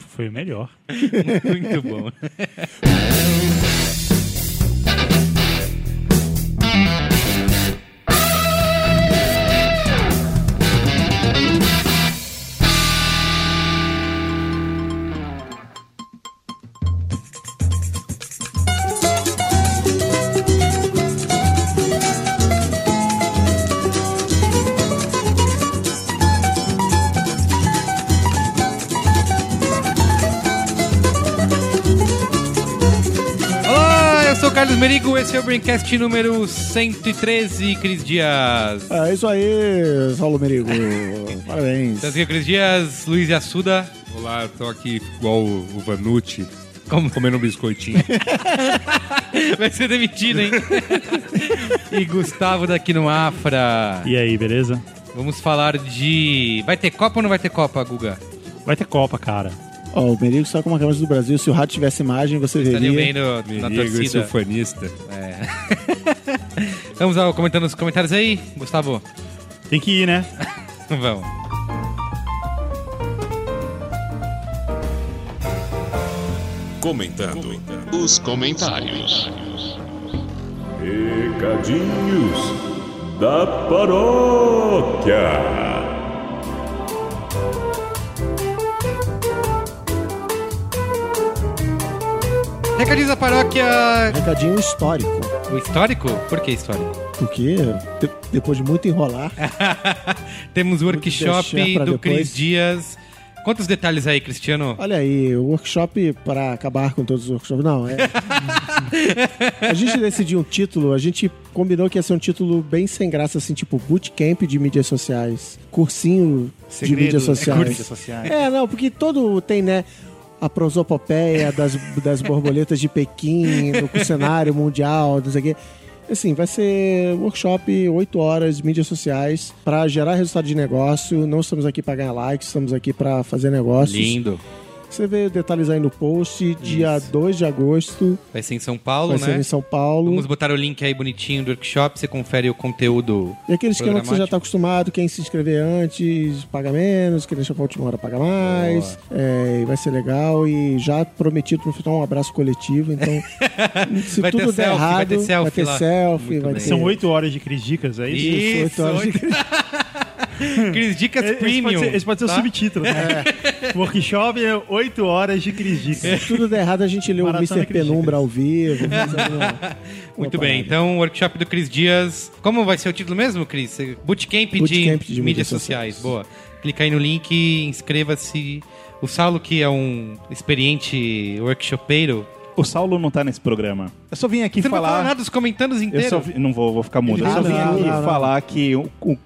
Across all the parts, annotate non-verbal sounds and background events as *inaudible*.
Foi melhor. *laughs* Muito bom. Braincast número 113, Cris Dias. É isso aí, Saulo Merigo. *laughs* Parabéns. Então, aqui, Cris Dias, Luiz Assuda. Olá, tô aqui igual o, o Vanucci, Como comendo um biscoitinho. *laughs* vai ser demitido, hein? *laughs* e Gustavo daqui no Afra. E aí, beleza? Vamos falar de. Vai ter Copa ou não vai ter Copa, Guga? Vai ter Copa, cara. Ó, o Merigo está com uma camisa do Brasil. Se o rato tivesse imagem, você veria. na Merigo, torcida. ufanista. *laughs* Vamos ao, comentando os comentários aí, Gustavo? Tem que ir, né? *laughs* Vamos. Comentando os comentários. Recadinhos da paróquia. Recadinhos da paróquia. Recadinho histórico. O histórico? Por que histórico? Porque de- depois de muito enrolar, *laughs* Temos o workshop do depois. Cris Dias. Quantos detalhes aí, Cristiano? olha aí, o workshop para acabar com todos os workshops. Não, é. *laughs* a gente decidiu um título, a gente combinou que ia ser um título bem sem graça, assim, tipo Bootcamp de mídias sociais. Cursinho de mídias sociais. mídias sociais. É, não, porque todo tem, né? A prosopopeia das, das borboletas de Pequim, do cenário mundial, não sei o quê. Assim, vai ser workshop 8 horas, mídias sociais, para gerar resultado de negócio. Não estamos aqui para ganhar likes, estamos aqui para fazer negócios. Lindo. Você vê detalhes aí no post, dia 2 de agosto, Vai ser em São Paulo, vai ser né? em São Paulo. Vamos botar o link aí bonitinho do workshop, você confere o conteúdo. E aquele esquema que você já está acostumado, quem se inscrever antes paga menos, quem deixa pra última hora paga mais. É, vai ser legal. E já prometido no final um abraço coletivo. Então, *laughs* se Vai ter tudo der selfie, vai errado, ter selfie vai ter lá. selfie, vai ter. São oito horas de Cris Dicas, é isso? Isso, oito horas de- *laughs* *laughs* Cris Dicas Esse Premium. pode ser, esse pode ser o tá? subtítulo. Né? Workshop é 8 horas de Cris Dicas. Se tudo der errado, a gente lê o Mr. Penumbra ao vivo. *laughs* Muito bem, parada. então o workshop do Cris Dias. Como vai ser o título mesmo, Cris? Bootcamp, Bootcamp de, de mídias mídias sociais. sociais. Boa. Clica aí no link, inscreva-se. O Saulo, que é um experiente workshopeiro. O Saulo não tá nesse programa. Eu só vim aqui Você não vai falar. falar nada dos comentários Eu inteiros? só vi- não vou, vou ficar mudo. Eu só vim não, aqui não, não. falar que o, o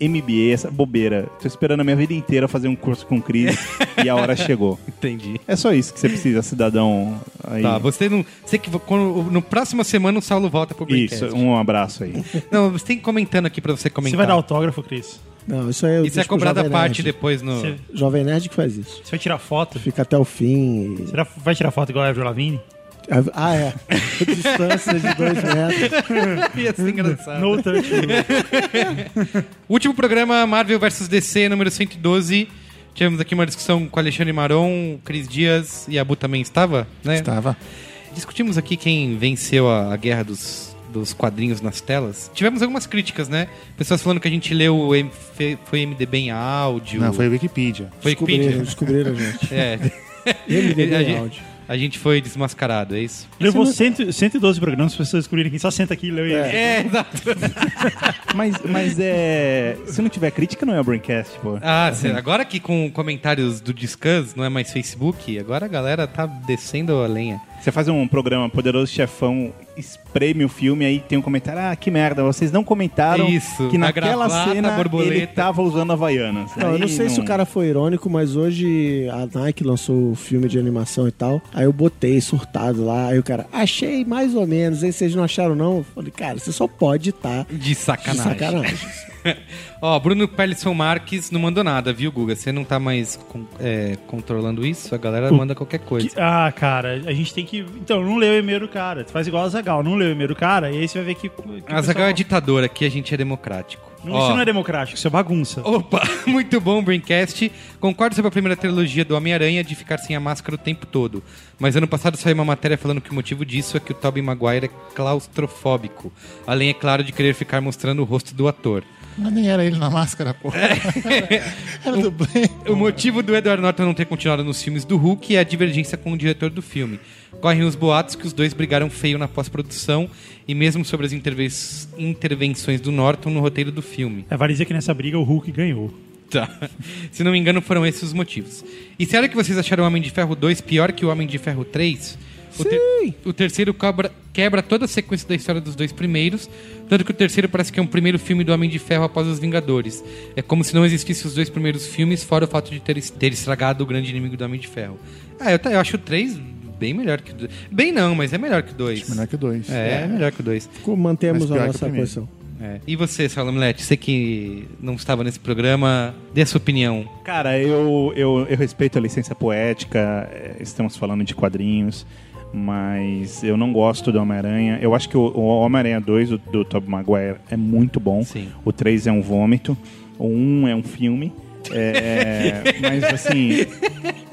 MBA, essa bobeira. Tô esperando a minha vida inteira fazer um curso com o Cris *laughs* e a hora chegou. Entendi. É só isso que você precisa, cidadão. Aí. Tá, você não. Você que quando, no próxima semana o Saulo volta pro Isso, Braincast. um abraço aí. Não, você tem comentando aqui pra você comentar. Você vai dar autógrafo, Cris? Não, isso aí eu Isso é deixo pro cobrado à Jovem parte depois no. Você, Jovem Nerd que faz isso. você vai tirar foto? Fica até o fim. e- Será vai tirar foto igual a Avril Lavigne? Ah, é. Distância de dois metros. *laughs* Ia ser engraçado. No touch. *laughs* Último programa Marvel vs DC número 112. Tivemos aqui uma discussão com Alexandre Maron, Cris Dias e a Bu também estava, né? Estava. Discutimos aqui quem venceu a, a guerra dos, dos quadrinhos nas telas. Tivemos algumas críticas, né? Pessoas falando que a gente leu foi MDB em áudio. Não, foi a Wikipedia. Foi Descobriram, Wikipedia. descobriram, gente. É. *laughs* MDB a, em áudio. A gente foi desmascarado, é isso? Levou cento, 112 programas, as pessoas descobriram que só senta aqui e leu ele. É, exato. *laughs* Mas, mas é. Se não tiver crítica, não é o Braincast, pô. Ah, cê- agora que com comentários do Discuss, não é mais Facebook, agora a galera tá descendo a lenha. Você faz um programa Poderoso Chefão, espreme o filme, aí tem um comentário, ah, que merda, vocês não comentaram Isso, que na naquela gravata, cena borboleta. ele tava usando Havaianas. Não, eu não sei se o cara foi irônico, mas hoje a Nike lançou o filme de animação e tal. Aí eu botei surtado lá. Aí o cara, achei mais ou menos. Aí vocês não acharam, não? Eu falei, cara, você só pode estar De de sacanagem. sacanagem. *laughs* Ó, Bruno Pellisson Marques não mandou nada, viu, Guga? Você não tá mais con- é, controlando isso, a galera manda qualquer coisa. Que- ah, cara, a gente tem que. Então, não leu o e-mail do cara. Tu faz igual a Zagal, não leu o e-mail do cara, e aí você vai ver que. que o A Zagal pessoal- é ditadora, aqui a gente é democrático. Não, Ó, Isso não é democrático, isso é bagunça. Opa, *laughs* muito bom, Braincast. Concordo sobre a primeira trilogia do Homem-Aranha de ficar sem a máscara o tempo todo. Mas ano passado saiu uma matéria falando que o motivo disso é que o Tobey Maguire é claustrofóbico. Além, é claro, de querer ficar mostrando o rosto do ator. Mas nem era ele na máscara, pô. *laughs* era do bem. O motivo do Edward Norton não ter continuado nos filmes do Hulk é a divergência com o diretor do filme. Correm os boatos que os dois brigaram feio na pós-produção e mesmo sobre as interve- intervenções do Norton no roteiro do filme. É, vale dizer que nessa briga o Hulk ganhou. Tá. Se não me engano, foram esses os motivos. E sério que vocês acharam o Homem de Ferro 2 pior que o Homem de Ferro 3? O, ter- o terceiro cobra- quebra toda a sequência da história dos dois primeiros, tanto que o terceiro parece que é um primeiro filme do Homem de Ferro após os Vingadores. É como se não existissem os dois primeiros filmes, fora o fato de ter, ter estragado o grande inimigo do Homem de Ferro. Ah, eu, eu acho o 3 bem melhor que o 2. Bem não, mas é melhor que o 2. Menor que dois. É, é melhor que o 2. Mantemos a o nossa posição. É. E você, Saulo Milete, você que não estava nesse programa, dê a sua opinião. Cara, eu, eu, eu respeito a licença poética, eh, estamos falando de quadrinhos, mas eu não gosto do Homem-Aranha. Eu acho que o, Homem-Aranha 2 do, do Tobey Maguire é muito bom. Sim. O 3 é um vômito. O 1 é um filme. É, *laughs* mas assim,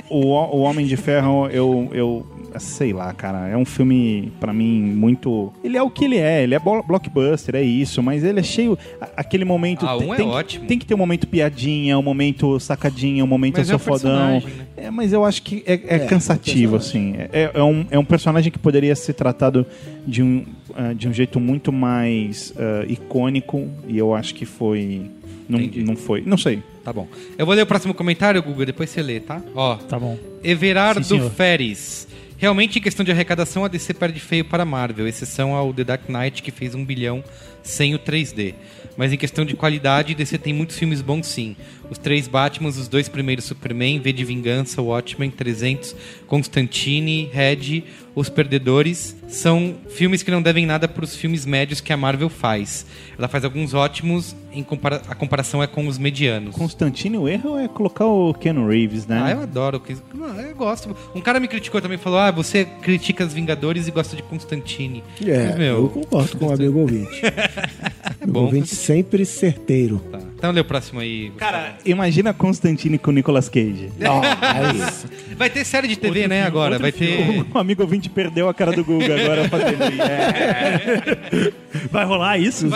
o, o Homem de Ferro, eu, eu sei lá, cara, é um filme pra mim muito. Ele é o que ele é, ele é blo- blockbuster, é isso, mas ele é cheio. Aquele momento. Ah, tem, um é tem- ótimo. Tem que ter um momento piadinha, um momento sacadinha, um momento Mas eu é sou fodão. né? É, mas eu acho que é, é É, cansativo, o assim. É, é um, é um personagem que poderia ser tratado de um, ah, de um jeito muito mais ah, icônico e eu acho que foi. Não, Entendi. não foi. Não sei. Tá bom. Eu vou ler o próximo comentário, Guga, depois você lê, tá? Ó, Tá bom. Everardo Sim. Feres. Realmente, em questão de arrecadação, a DC perde feio para a Marvel, exceção ao The Dark Knight, que fez um bilhão sem o 3D. Mas em questão de qualidade, DC tem muitos filmes bons sim. Os três Batmans, os dois primeiros Superman, V de Vingança, Watchmen, 300, Constantine, Red, Os Perdedores, são filmes que não devem nada para os filmes médios que a Marvel faz. Ela faz alguns ótimos, em compara a comparação é com os medianos. Constantino, o erro é colocar o Ken Reeves, né? Ah, eu adoro. Eu gosto. Um cara me criticou também, falou: Ah, você critica os Vingadores e gosta de Constantine. É, Mas, meu, eu concordo com o amigo ouvinte. *laughs* amigo bom. ouvinte sempre certeiro. Tá. Então lê o próximo aí. Gustavo. Cara, imagina Constantine com o Nicolas Cage. *laughs* vai ter série de TV, Outro né, filme, agora? Vai ter. O amigo ouvinte perdeu a cara do Guga *laughs* agora fazendo isso. É. Vai rolar isso?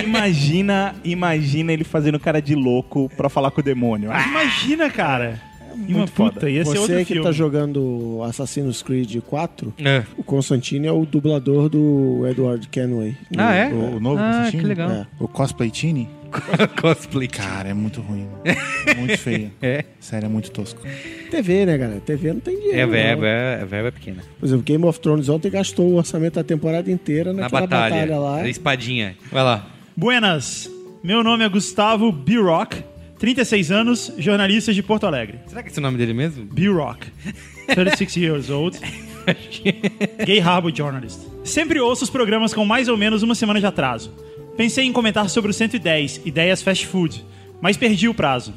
Imagina, imagina ele fazendo cara de louco pra falar com o demônio. Ah, Imagina, cara. Uma muito foda. puta, ia ser outro Você que filme. tá jogando Assassin's Creed 4, É. o Constantine é o dublador do Edward Kenway. Ah, é? O, o novo Ah, Constantine? que legal. É. O cosplay Tini? *laughs* Cosplay. Cara, é muito ruim. *laughs* muito feio. É. Sério, é muito tosco. TV, né, galera? TV não tem dinheiro. É, verba, é, verba é pequena. Por exemplo, Game of Thrones ontem gastou o orçamento da temporada inteira Na naquela batalha. batalha, lá. A espadinha. Vai lá. Buenas. Meu nome é Gustavo B-Rock, 36 anos, jornalista de Porto Alegre. Será que esse é o nome dele mesmo? B-Rock, 36 years old, *laughs* gay harbor journalist. Sempre ouço os programas com mais ou menos uma semana de atraso. Pensei em comentar sobre o 110, ideias fast food, mas perdi o prazo.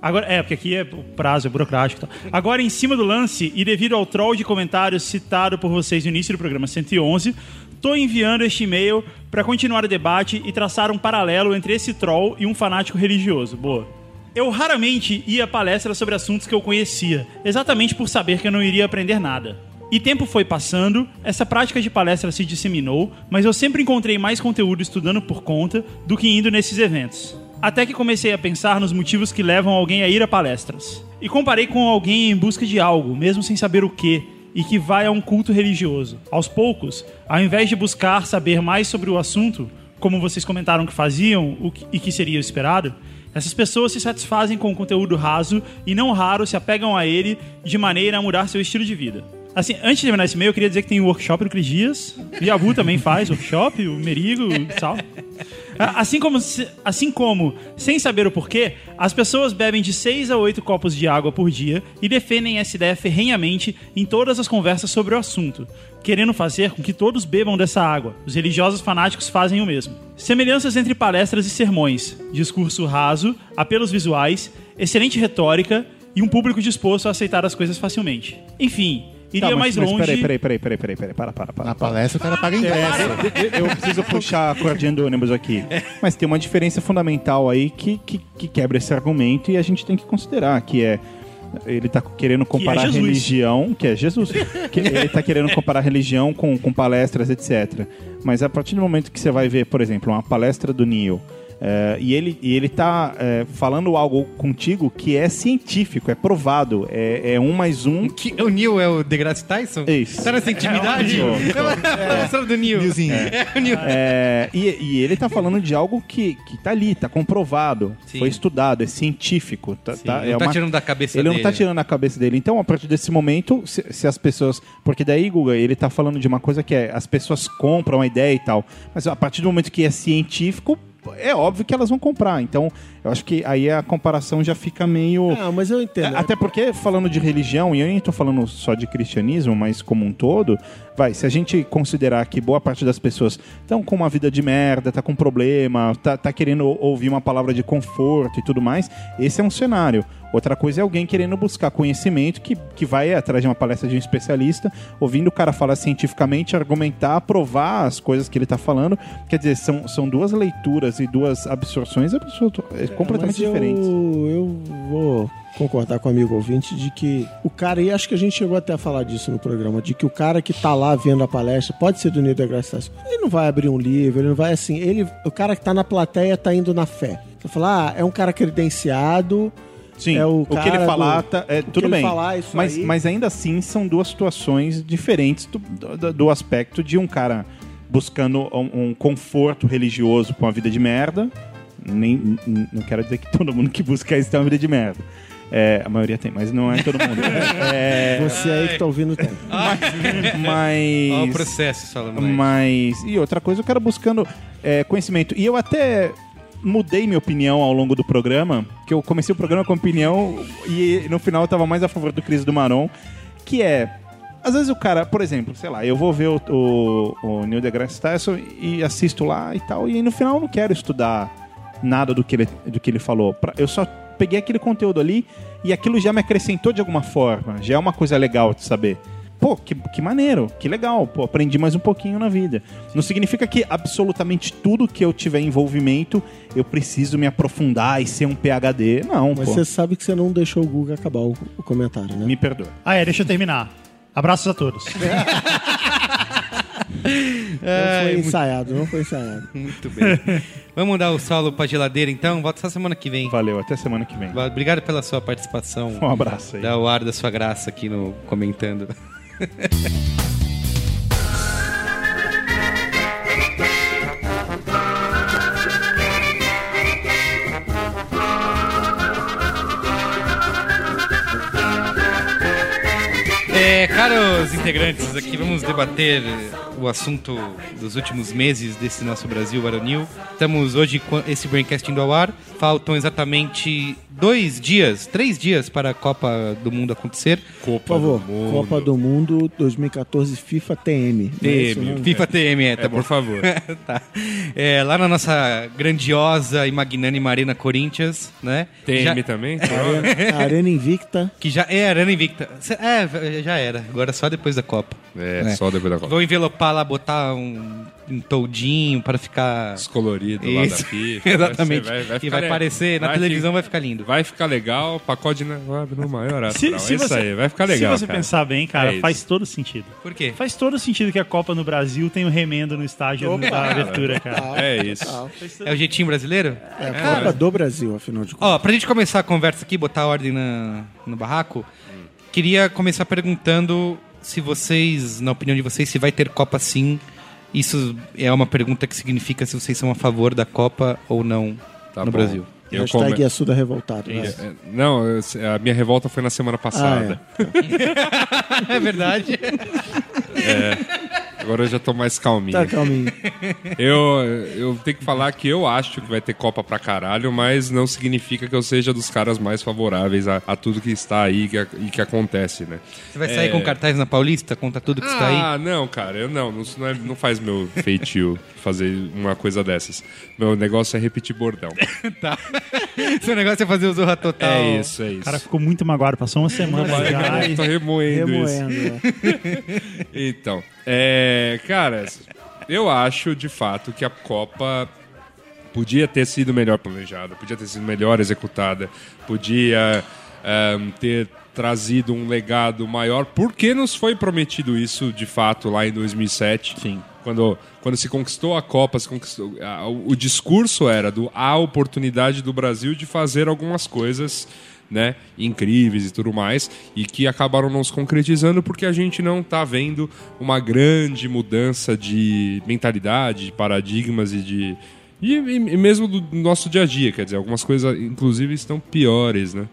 Agora, é, porque aqui é o prazo, é burocrático. tal. Agora, em cima do lance, e devido ao troll de comentários citado por vocês no início do programa 111, tô enviando este e-mail para continuar o debate e traçar um paralelo entre esse troll e um fanático religioso. Boa. Eu raramente ia a palestras sobre assuntos que eu conhecia, exatamente por saber que eu não iria aprender nada. E tempo foi passando, essa prática de palestra se disseminou, mas eu sempre encontrei mais conteúdo estudando por conta do que indo nesses eventos. Até que comecei a pensar nos motivos que levam alguém a ir a palestras. E comparei com alguém em busca de algo, mesmo sem saber o que, e que vai a um culto religioso. Aos poucos, ao invés de buscar saber mais sobre o assunto, como vocês comentaram que faziam e que seria esperado, essas pessoas se satisfazem com o conteúdo raso e não raro se apegam a ele de maneira a mudar seu estilo de vida. Assim, antes de terminar esse e-mail, eu queria dizer que tem o workshop do Cris Dias. O Yabu também faz workshop, o Merigo, Sal. A- Assim como, assim como, sem saber o porquê, as pessoas bebem de 6 a 8 copos de água por dia e defendem essa ideia ferrenhamente em todas as conversas sobre o assunto, querendo fazer com que todos bebam dessa água. Os religiosos fanáticos fazem o mesmo. Semelhanças entre palestras e sermões, discurso raso, apelos visuais, excelente retórica e um público disposto a aceitar as coisas facilmente. Enfim, iria Tá, mas, mais mas longe. Peraí, peraí, peraí, peraí, peraí, peraí, para, para, para. Na palestra o cara paga ingresso. É, eu preciso puxar a cordinha do ônibus aqui. Mas tem uma diferença fundamental aí que, que, que quebra esse argumento e a gente tem que considerar, que é ele tá querendo comparar Jesus. religião, que é Jesus. que ele tá querendo comparar religião com, com palestras, etc. Mas a partir do momento que você vai ver, por exemplo, uma palestra do Neil, é, e, ele, e ele tá é, falando algo contigo que é científico, é provado, é, é um mais um. Que- o Neil é o deGrasse Tyson? Isso. Tá nessa intimidade? É, a história do Neil. Nilzinho. É, o Neil. É, e, e ele tá falando de algo que, que tá ali, tá comprovado, Sim. foi estudado, é científico. Tá, tá- não é tá uma- tirando da cabeça Ele dele. não tá tirando a cabeça dele. Então, a partir desse momento, se, se as pessoas. Porque daí, Guga, ele tá falando de uma coisa que é as pessoas compram a ideia e tal. Mas a partir do momento que é científico, é óbvio que elas vão comprar. Então, eu acho que aí a comparação já fica meio. Não, mas eu entendo. Até porque, falando de religião, e eu nem tô falando só de cristianismo, mas como um todo, vai, se a gente considerar que boa parte das pessoas estão com uma vida de merda, tá com problema, tá, tá querendo ouvir uma palavra de conforto e tudo mais, esse é um cenário. Outra coisa é alguém querendo buscar conhecimento que, que vai atrás de uma palestra de um especialista, ouvindo o cara falar cientificamente, argumentar, provar as coisas que ele tá falando. Quer dizer, são, são duas leituras e duas absorções absolut- é, completamente Mas diferentes. Eu, eu vou concordar com o amigo ouvinte de que o cara, e acho que a gente chegou até a falar disso no programa, de que o cara que tá lá vendo a palestra, pode ser do Neil deGrasse Tyson, ele não vai abrir um livro, ele não vai assim, ele, o cara que tá na plateia tá indo na fé. Você fala, ah, é um cara credenciado, Sim, É o o, que ele falar, do- tá- é, o que tudo ele bem. falar, isso mas, aí. mas ainda assim são duas situações diferentes do, do, do aspecto de um cara buscando um, um conforto religioso com uma vida de merda. Nem, não quero dizer que *laughs* todo mundo que busca isso tem uma vida de merda. É, a maioria tem, mas não é todo mundo. *laughs* É, você aí que tá ouvindo tem. mas. Olha o processo, Salomão. Mas. E outra coisa, o cara buscando é, conhecimento. E eu até mudei minha opinião ao longo do programa, que eu comecei o programa com opinião e no final eu tava mais a favor do Cris do Maron, que é. Às vezes o cara, por exemplo, sei lá, eu vou ver o, o, o Neil deGrasse Tyson e assisto lá e tal, e no final eu não quero estudar nada do que ele, do que ele falou. Pra- Eu só peguei aquele conteúdo ali e aquilo já me acrescentou de alguma forma. Já é uma coisa legal de saber. Pô, que, que maneiro, que legal. Pô, aprendi mais um pouquinho na vida. Não significa que absolutamente tudo que eu tiver envolvimento eu preciso me aprofundar e ser um PhD. Não, Mas pô. você sabe que você não deixou o Google acabar o, o comentário, né? Me perdoa. Ah, é, deixa eu terminar. Abraços a todos. *laughs* *laughs* Não foi ensaiado, não foi ensaiado. Muito bem. Vamos dar o Saulo pra geladeira, então? Volta só semana que vem. Valeu, até semana que vem. Obrigado pela sua participação. Um abraço aí. Dá o ar da sua graça aqui no comentando. *laughs* É, caros integrantes, aqui vamos debater o assunto dos últimos meses desse nosso Brasil varonil. Estamos hoje com esse Braincast indo ao ar. Faltam exatamente dois dias, três dias para a Copa do Mundo acontecer. Por favor, Copa do Mundo 2014 FIFA TM. É TM, não? FIFA TM, é, tá É, bom. por favor. *laughs* tá. É, lá na nossa grandiosa e magnânima Arena Corinthians, né? TM Já- também? *laughs* Arena, Arena Invicta. que já é Arena Invicta. É, já era. Agora só depois da Copa. É, É. só depois da Copa. Vou envelopar lá, botar um toldinho para ficar. Descolorido lá da. *laughs* Exatamente. Vai vai e vai aparecer na vai televisão, fi- vai ficar lindo. Vai ficar legal, pacote de abre no maior *laughs* Se, astral. se é isso você, aí, vai ficar legal. se você cara. pensar bem, cara, É faz todo sentido. Por quê? Faz todo sentido que a Copa no Brasil tem o remendo no estádio da abertura, cara. É isso. É o jeitinho brasileiro? É a Copa do Brasil, afinal de contas. Ó, pra gente começar a conversa aqui, botar a ordem na, no barraco, queria começar perguntando se vocês, na opinião de vocês, se vai ter Copa sim. Isso é uma pergunta que significa se vocês são a favor da Copa ou não Tá no bom. Brasil. Eu Hashtag come- Assuda Revoltado. vai. É, Não, a minha revolta foi na semana passada. Ah, é *laughs* *laughs* verdade. Agora eu já tô mais calminho. Tá calminho. Eu, eu tenho que falar que eu acho que vai ter Copa pra caralho, mas não significa que eu seja dos caras mais favoráveis a, a tudo que está aí e que, e que acontece, né? Você vai sair com cartaz na Paulista, conta tudo que está aí? Ah, não, cara, eu não, não, isso não, é- não faz meu feitio *laughs* fazer uma coisa dessas. Meu negócio é repetir bordão. *laughs* Tá. Seu negócio é fazer o Zorra Total. É isso, é isso. O cara ficou muito magoado, passou uma semana já. *laughs* tô remoendo, isso. Remoendo. né? Então, é, cara, eu acho de fato que a Copa podia ter sido melhor planejada, podia ter sido melhor executada, podia ehm, ter trazido um legado maior, porque nos foi prometido isso de fato lá em 2007. Sim. Quando, quando se conquistou a Copa, se conquistou, a- o, o discurso era do a oportunidade do Brasil de fazer algumas coisas né, incríveis e tudo mais, e que acabaram não se concretizando porque a gente não está vendo uma grande mudança de mentalidade, de paradigmas e de. E, e- mesmo do nosso dia a dia, quer dizer, algumas coisas, inclusive, estão piores, né?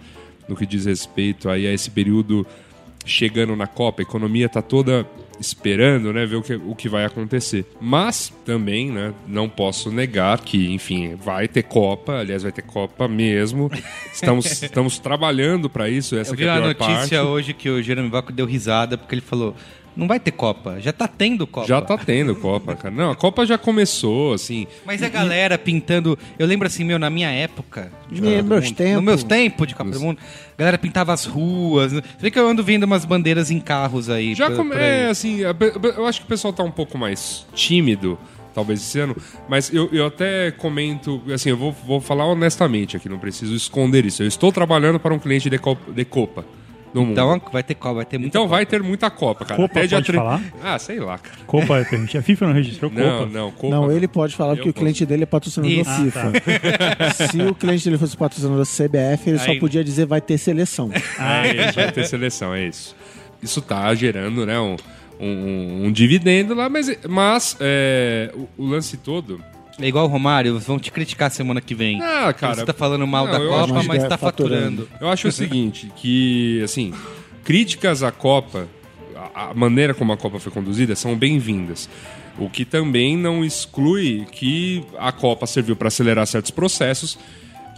No que diz respeito aí a esse período chegando na Copa, a economia está toda esperando, né, ver o que, o que vai acontecer. Mas também, né, não posso negar que, enfim, vai ter Copa, aliás, vai ter Copa mesmo. *laughs* Estamos, estamos trabalhando para isso, essa Eu que vi é a pior notícia parte. hoje que o Jeremy Vaco deu risada porque ele falou: não vai ter Copa, já tá tendo Copa. Já tá tendo Copa, cara. Não, a Copa já começou, assim. Mas a galera pintando. Eu lembro assim, meu, na minha época. do meus Mundo, tempos. Nos meus tempos de Copa do Mundo, a galera pintava as ruas. Você vê que eu ando vendo umas bandeiras em carros aí. Já come... É, assim, eu acho que o pessoal tá um pouco mais tímido, talvez esse ano, mas eu, eu até comento, assim, eu vou, vou falar honestamente aqui, não preciso esconder isso. Eu estou trabalhando para um cliente de Copa, de Copa no mundo. Então vai ter Copa, vai ter muita Então Copa. vai ter muita Copa, cara. Copa Até pode tre- falar? Ah, sei lá, cara. Copa é permitido. A FIFA não registrou Não, Copa. não, Copa. Não, ele pode falar Eu porque o posso. cliente dele é patrocinador Isso. FIFA. *laughs* Se o cliente dele fosse patrocinador CBF, ele só Aí- podia dizer vai ter seleção. Ah, é isso, vai ter seleção, é isso. Isso tá gerando, né, um, um, um dividendo lá, mas, mas é, o, o lance todo... É igual o Romário, vão te criticar semana que vem. Ah, cara... Você tá falando mal não, da Copa, acho mas tá faturando. Eu acho o seguinte, que, assim, críticas à Copa, a, a maneira como a Copa foi conduzida, são bem-vindas. O que também não exclui que a Copa serviu para acelerar certos processos,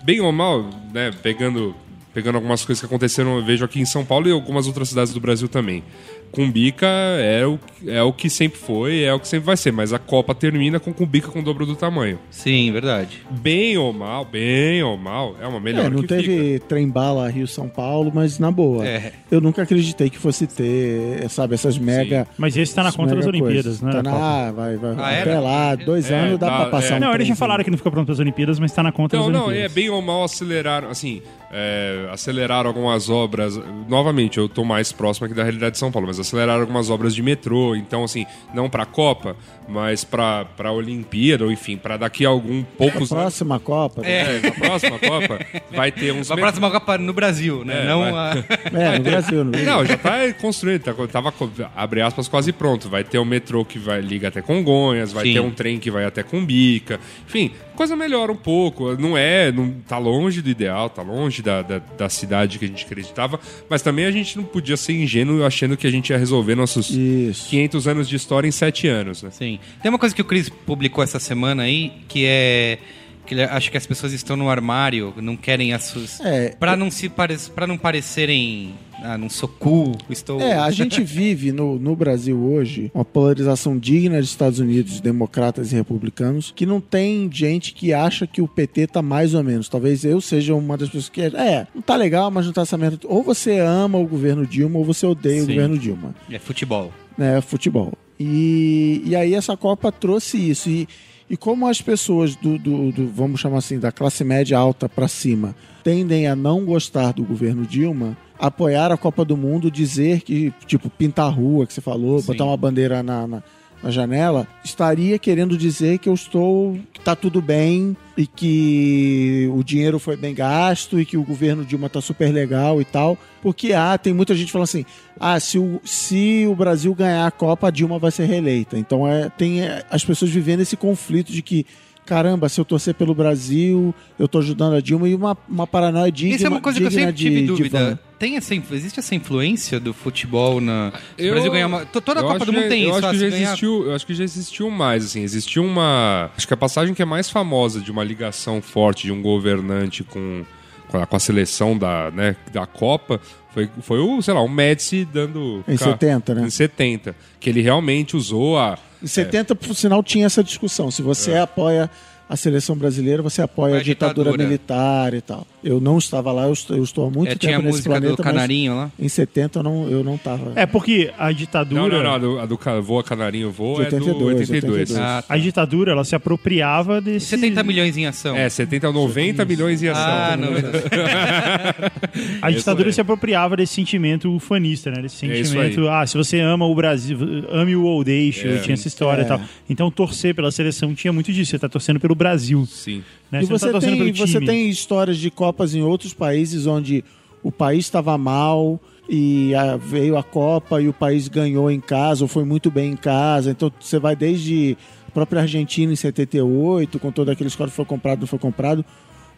bem ou mal, né, pegando, pegando algumas coisas que aconteceram, eu vejo aqui em São Paulo e algumas outras cidades do Brasil também. Cumbica é o, é o que sempre foi, é o que sempre vai ser, mas a Copa termina com Cumbica com o dobro do tamanho. Sim, verdade. Bem ou mal, bem ou mal, é uma melhor É, não que teve fica. trem bala Rio-São Paulo, mas na boa. É. Eu nunca acreditei que fosse ter, sabe, essas mega. Mas esse tá na conta das Olimpíadas, coisas. né? Tá na, Copa. ah, vai, vai. Ah, até era? lá, dois É, anos dá tá, pra passar é. um Não, eles já falaram que não fica pronto para as Olimpíadas, mas tá na conta Não, das não, é Olimpíadas. bem ou mal aceleraram, assim, é, aceleraram algumas obras. Novamente, eu tô mais próximo aqui da realidade de São Paulo, mas aceleraram algumas obras de metrô. Então, assim, não pra Copa, mas pra, pra Olimpíada, ou enfim, pra daqui a algum poucos anos. Próxima Copa. né? É, na próxima Copa vai ter uns. A met- próxima Copa no Brasil, né? É, não vai. a... *laughs* É, no Brasil. No Brasil. Não, já tá construído, tá, tava, abre aspas, quase pronto. Vai ter um metrô que vai liga até Congonhas, vai Sim. ter um trem que vai até Cumbica. Enfim, coisa melhora um pouco. Não é, não, tá longe do ideal, tá longe da, da, da cidade que a gente acreditava, mas também a gente não podia ser ingênuo achando que a gente ia resolver nossos Isso. 500 anos de história em 7 anos, né? Sim. Tem uma coisa que o Chris publicou essa semana aí, que é que ele acha que as pessoas estão no armário, não querem as suas É, para não se pare... para não parecerem ah, não sou cool, estou É, a gente *laughs* vive no, no Brasil hoje uma polarização digna dos Estados Unidos, democratas e republicanos, que não tem gente que acha que o PT tá mais ou menos. Talvez eu seja uma das pessoas que é, não tá legal, mas não tá essa merda. Ou você ama o governo Dilma ou você odeia o Sim. governo Dilma. é futebol. né, futebol. E, e aí essa Copa trouxe isso. E, e como as pessoas do, do, do, vamos chamar assim, da classe média alta para cima, tendem a não gostar do governo Dilma, apoiar a Copa do Mundo, dizer que, tipo, pintar a rua, que você falou, Sim. botar uma bandeira na, na, na janela, estaria querendo dizer que eu estou, que tá tudo bem e que o dinheiro foi bem gasto e que o governo Dilma tá super legal e tal. Porque, ah, tem muita gente falando assim, ah, se o, se o Brasil ganhar a Copa, a Dilma vai ser reeleita. Então, é, tem é, as pessoas vivendo esse conflito de que caramba, se eu torcer pelo Brasil, eu tô ajudando a Dilma, e uma, uma paranoia digna, Isso é uma coisa que eu sempre tive de, de dúvida. Tem essa, existe essa influência do futebol na. Se o Eu- Brasil ganhar uma. to- Toda a Copa do Mundo tem eu isso. Acho que já ganhar- existiu, eu acho que já existiu mais, assim. Existiu uma. Acho que a passagem que é mais famosa de uma ligação forte de um governante com, a, com a seleção da, né, da Copa foi, foi o, sei lá, o Médici dando. Em 70, né? Em 70. Que ele realmente usou a. Em 70, por sinal, tinha essa discussão. Se você É. apoia a seleção brasileira, você apoia Apoia a a ditadura, ditadura. militar e tal. Eu não estava lá, eu estou, eu estou há muito É, tempo tinha a nesse música planeta, do Canarinho lá. em 70 eu não, eu não estava. É porque a ditadura. Não, não, não. A do, a do ca- Voa Canarinho Voa é do 82, 82. Ah, A ditadura, ela se apropriava desse. 70 milhões em ação. É, 70 ou 90 milhões em ação. Ah, não. *laughs* A ditadura se apropriava desse sentimento ufanista, né? Desse É isso sentimento, ah, se você ama o Brasil, ame o ou deixe, É. tinha essa história e tal. Então torcer pela seleção tinha muito disso, você tá torcendo pelo Brasil. Sim. Né? E não você, tá tem, você tem histórias de Copas em outros países onde o país estava mal e ah, veio a Copa e o país ganhou em casa ou foi muito bem em casa. Então você vai desde a própria Argentina em 78, com todo aquele score foi comprado, não foi comprado.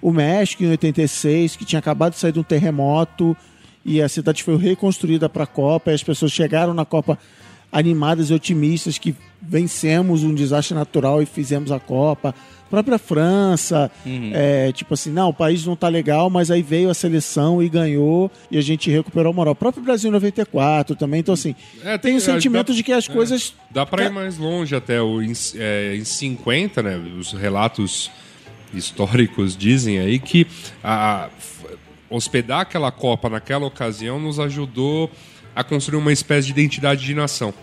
O México em 86, que tinha acabado de sair de um terremoto e a cidade foi reconstruída para a Copa e as pessoas chegaram na Copa animadas e otimistas que vencemos um desastre natural e fizemos a Copa. Própria França, é, tipo assim, não, o país não tá legal, mas aí veio a seleção e ganhou e a gente recuperou a moral. O próprio Brasil em 94 também, então assim, É, tem o que sentimento dá- de que as é. coisas... Dá pra ir mais longe até. O, em, é, em 50, né? Os relatos históricos dizem aí que a, hospedar aquela Copa naquela ocasião nos ajudou a construir uma espécie de identidade de nação.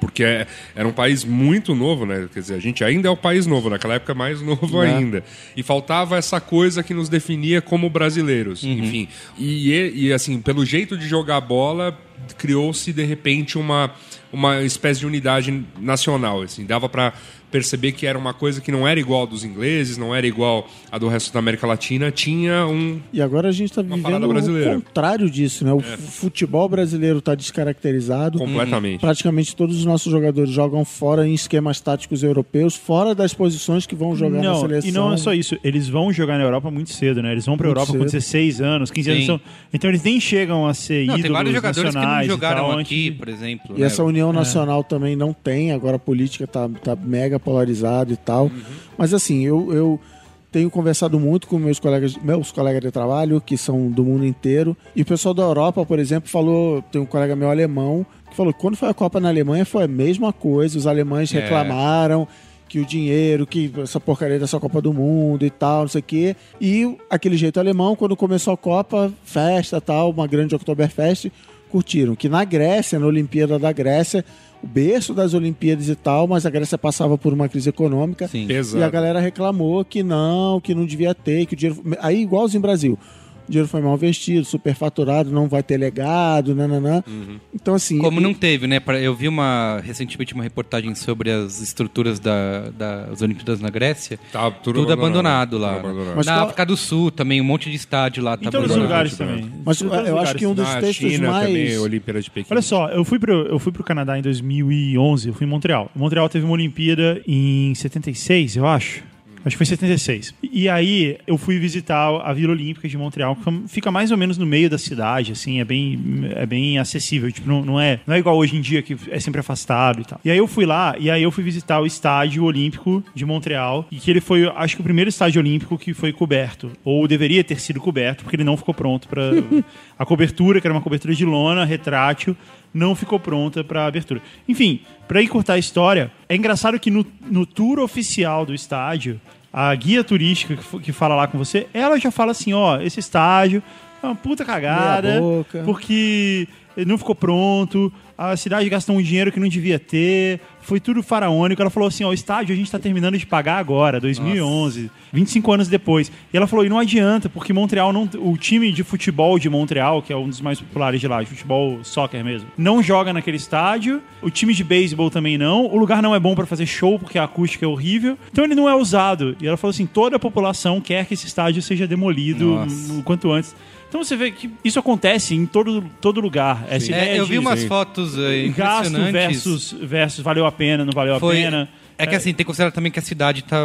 Porque é- era um país muito novo, né? Quer dizer, a gente ainda é o país novo, naquela época mais novo Né? ainda. E faltava essa coisa que nos definia como brasileiros, enfim. E, e, assim, pelo jeito de jogar bola, criou-se de repente uma, uma espécie de unidade nacional. Assim, dava para perceber que era uma coisa que não era igual a dos ingleses, não era igual a do resto da América Latina, tinha um. E agora a gente tá Uma vivendo o contrário disso, né? O f- futebol brasileiro tá descaracterizado. Completamente. Praticamente todos os nossos jogadores jogam fora em esquemas táticos europeus, fora das posições que vão jogar na não, seleção. e não é só isso, eles vão jogar na Europa muito cedo, né? Eles vão pra Muito Europa com cedo. 16 anos, 15 anos. Sim. Então, então eles nem chegam a ser Não, ídolos tem vários jogadores que não jogaram tal, aqui, antes- por exemplo. E né? essa união nacional também não tem, agora a política tá, tá mega polarizada e tal. Mas assim, eu, eu tenho conversado muito com meus colegas, meus colegas de trabalho, que são do mundo inteiro. E o pessoal da Europa, por exemplo, falou, tem um colega meu alemão, que falou que quando foi a Copa na Alemanha foi a mesma coisa, os alemães É. reclamaram que o dinheiro, que essa porcaria dessa Copa do Mundo e tal, não sei o quê. E aquele jeito alemão, quando começou a Copa, festa tal, uma grande Oktoberfest, curtiram. Que na Grécia, na Olimpíada da Grécia, o berço das Olimpíadas e tal, mas a Grécia passava por uma crise econômica. Sim. Exato. E a galera reclamou que não, que não devia ter, que o dinheiro. Aí, igualzinho no Brasil. O dinheiro foi mal investido, superfaturado, não vai ter legado, nananã. Então, assim. Como e- não teve, né? Eu vi uma recentemente uma reportagem sobre as estruturas da- das Olimpíadas na Grécia. Tá tudo, Tudo, abandonado, lá. Tudo abandonado. Mas na qual- África do Sul também, um monte de estádio lá. Em tá todos os abandonado. lugares também. Mas Em eu acho que um dos Na textos China mais. também, Olimpíada de Pequim. Olha só, eu fui, pro, eu fui pro Canadá em 2011, eu fui em Montreal. Montreal teve uma Olimpíada em 76, eu acho. Acho que foi 76. E aí eu fui visitar a Vila Olímpica de Montreal, que fica mais ou menos no meio da cidade, assim, é bem, é bem acessível. Tipo, não, não é, não é igual hoje em dia que é sempre afastado e tal. E aí eu fui lá, e aí eu fui visitar o estádio olímpico de Montreal, e que ele foi, acho que o primeiro estádio olímpico que foi coberto, ou deveria ter sido coberto, porque ele não ficou pronto para *laughs* a cobertura, que era uma cobertura de lona, retrátil, não ficou pronta para abertura. Enfim, para encurtar a história, é engraçado que no, no tour oficial do estádio, a guia turística que, que fala lá com você, ela já fala assim, ó, esse estádio é uma puta cagada, porque não ficou pronto, a cidade gastou um dinheiro que não devia ter, foi tudo faraônico. Ela falou assim, ó, o estádio a gente tá terminando de pagar agora, 2011, 25 anos depois. E ela falou, e não adianta, porque Montreal não, o time de futebol de Montreal, que é um dos mais populares de lá, de futebol soccer mesmo, não joga naquele estádio. O time de beisebol também não. O lugar não é bom pra fazer show porque a acústica é horrível. Então ele não é usado. E ela falou assim, toda a população quer que esse estádio seja demolido Nossa. o quanto antes. Então você vê que isso acontece em todo, todo lugar. Essa ideia É, eu vi umas Sim. fotos eh, gasto impressionantes. versus, versus valeu a pena, não valeu Foi- a pena. É que assim, tem que considerar também que a cidade tá,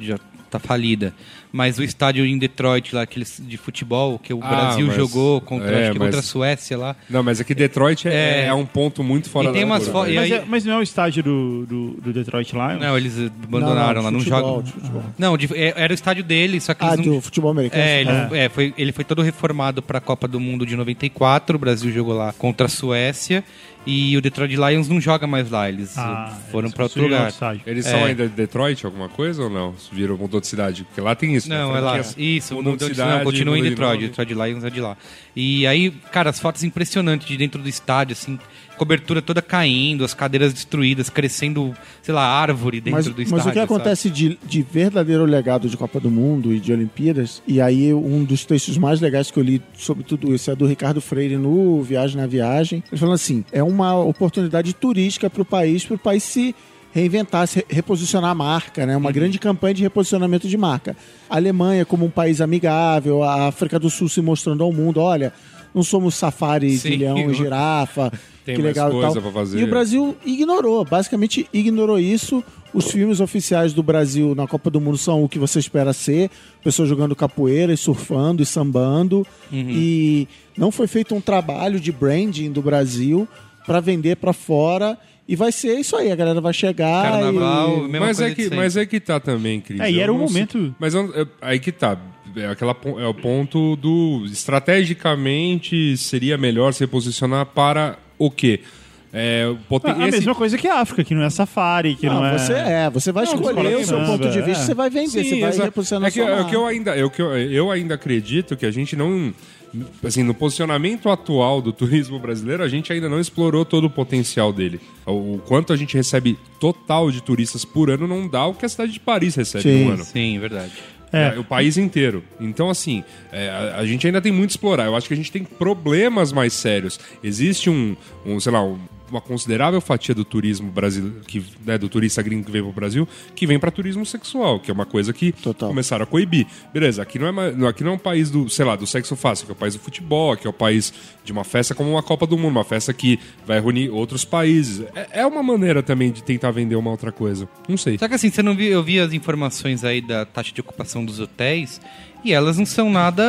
já tá falida. Mas o estádio em Detroit, lá, aquele de futebol, que o Ah, Brasil mas- jogou contra, é, acho que contra a mas- Suécia lá. Não, mas aqui Detroit é, É. é um ponto muito fora E tem da umas fo- e Mas, aí- é- mas não é o estádio do, do, do Detroit Lions? Não, eles abandonaram lá, de não futebol, jogam. de futebol. Não, de- é- era o estádio dele, só que Ah, eles não... do futebol americano. É, ele, Ah. é, foi, ele foi todo reformado para a Copa do Mundo de 94. O Brasil jogou lá contra a Suécia. E o Detroit Lions não joga mais lá. Eles Ah, foram para outro lugar. Eles É. são ainda de Detroit, alguma coisa ou não? Viram, mudou de cidade? Porque lá tem isso. Não, né? é lá. Isso, mudou mudou de de não, cidade, continua em de Detroit. novo. Detroit Lions é de lá. E aí, cara, as fotos impressionantes de dentro do estádio, assim, cobertura toda caindo, as cadeiras destruídas, crescendo, sei lá, árvore dentro Mas, do estádio. mas o que acontece de, de verdadeiro legado de Copa do Mundo e de Olimpíadas, e aí um dos textos mais legais que eu li sobre tudo isso é do Ricardo Freire no Viagem na Viagem. Ele falando assim: é uma oportunidade turística para o país, para o país se reinventar, se re- reposicionar a marca, né? Uhum. Uma grande campanha de reposicionamento de marca. A Alemanha como um país amigável, a África do Sul se mostrando ao mundo, olha, não somos safari de leão e *laughs* girafa, Tem que mais legal e coisa tal. pra fazer. E o Brasil ignorou, basicamente ignorou isso. Os filmes oficiais do Brasil na Copa do Mundo são o que você espera ser: pessoas jogando capoeira, e surfando e sambando. E não foi feito um trabalho de branding do Brasil para vender para fora. E vai ser isso aí, a galera vai chegar Carnaval, e... mesma Mas coisa é, que, mas é que tá também, Cris. É, e era um não sei- momento- Mas eu- eu- aí que tá. É, aquela, é o ponto do. Estrategicamente seria melhor se posicionar para o quê? É, poten- A esse- mesma coisa que a África, que não é safari, que não, Não, é... você é, você vai Não, escolher o seu ponto de vista, é. você vai vender, Sim, você vai exato. reposicionar é que, sua é que eu ainda é o que eu, eu ainda acredito que a gente não assim no posicionamento atual do turismo brasileiro a gente ainda não explorou todo o potencial dele o, o quanto a gente recebe total de turistas por ano não dá o que a cidade de Paris recebe Sim. no ano Sim, verdade. É. É, o país inteiro. Então, assim, é, a, a gente ainda tem muito a explorar. Eu acho que a gente tem problemas mais sérios. Existe um, um sei lá, um- uma considerável fatia do turismo brasileiro, que, né, do turista gringo que vem pro Brasil, que vem para turismo sexual, que é uma coisa que Total. começaram a coibir. Beleza, aqui não, é, aqui não é um país do, sei lá, do sexo fácil, que é o país do futebol, que é o país de uma festa como uma Copa do Mundo, uma festa que vai reunir outros países. É, é uma maneira também de tentar vender uma outra coisa. Não sei. Só que assim, você não viu, eu vi as informações aí da taxa de ocupação dos hotéis e elas não são nada.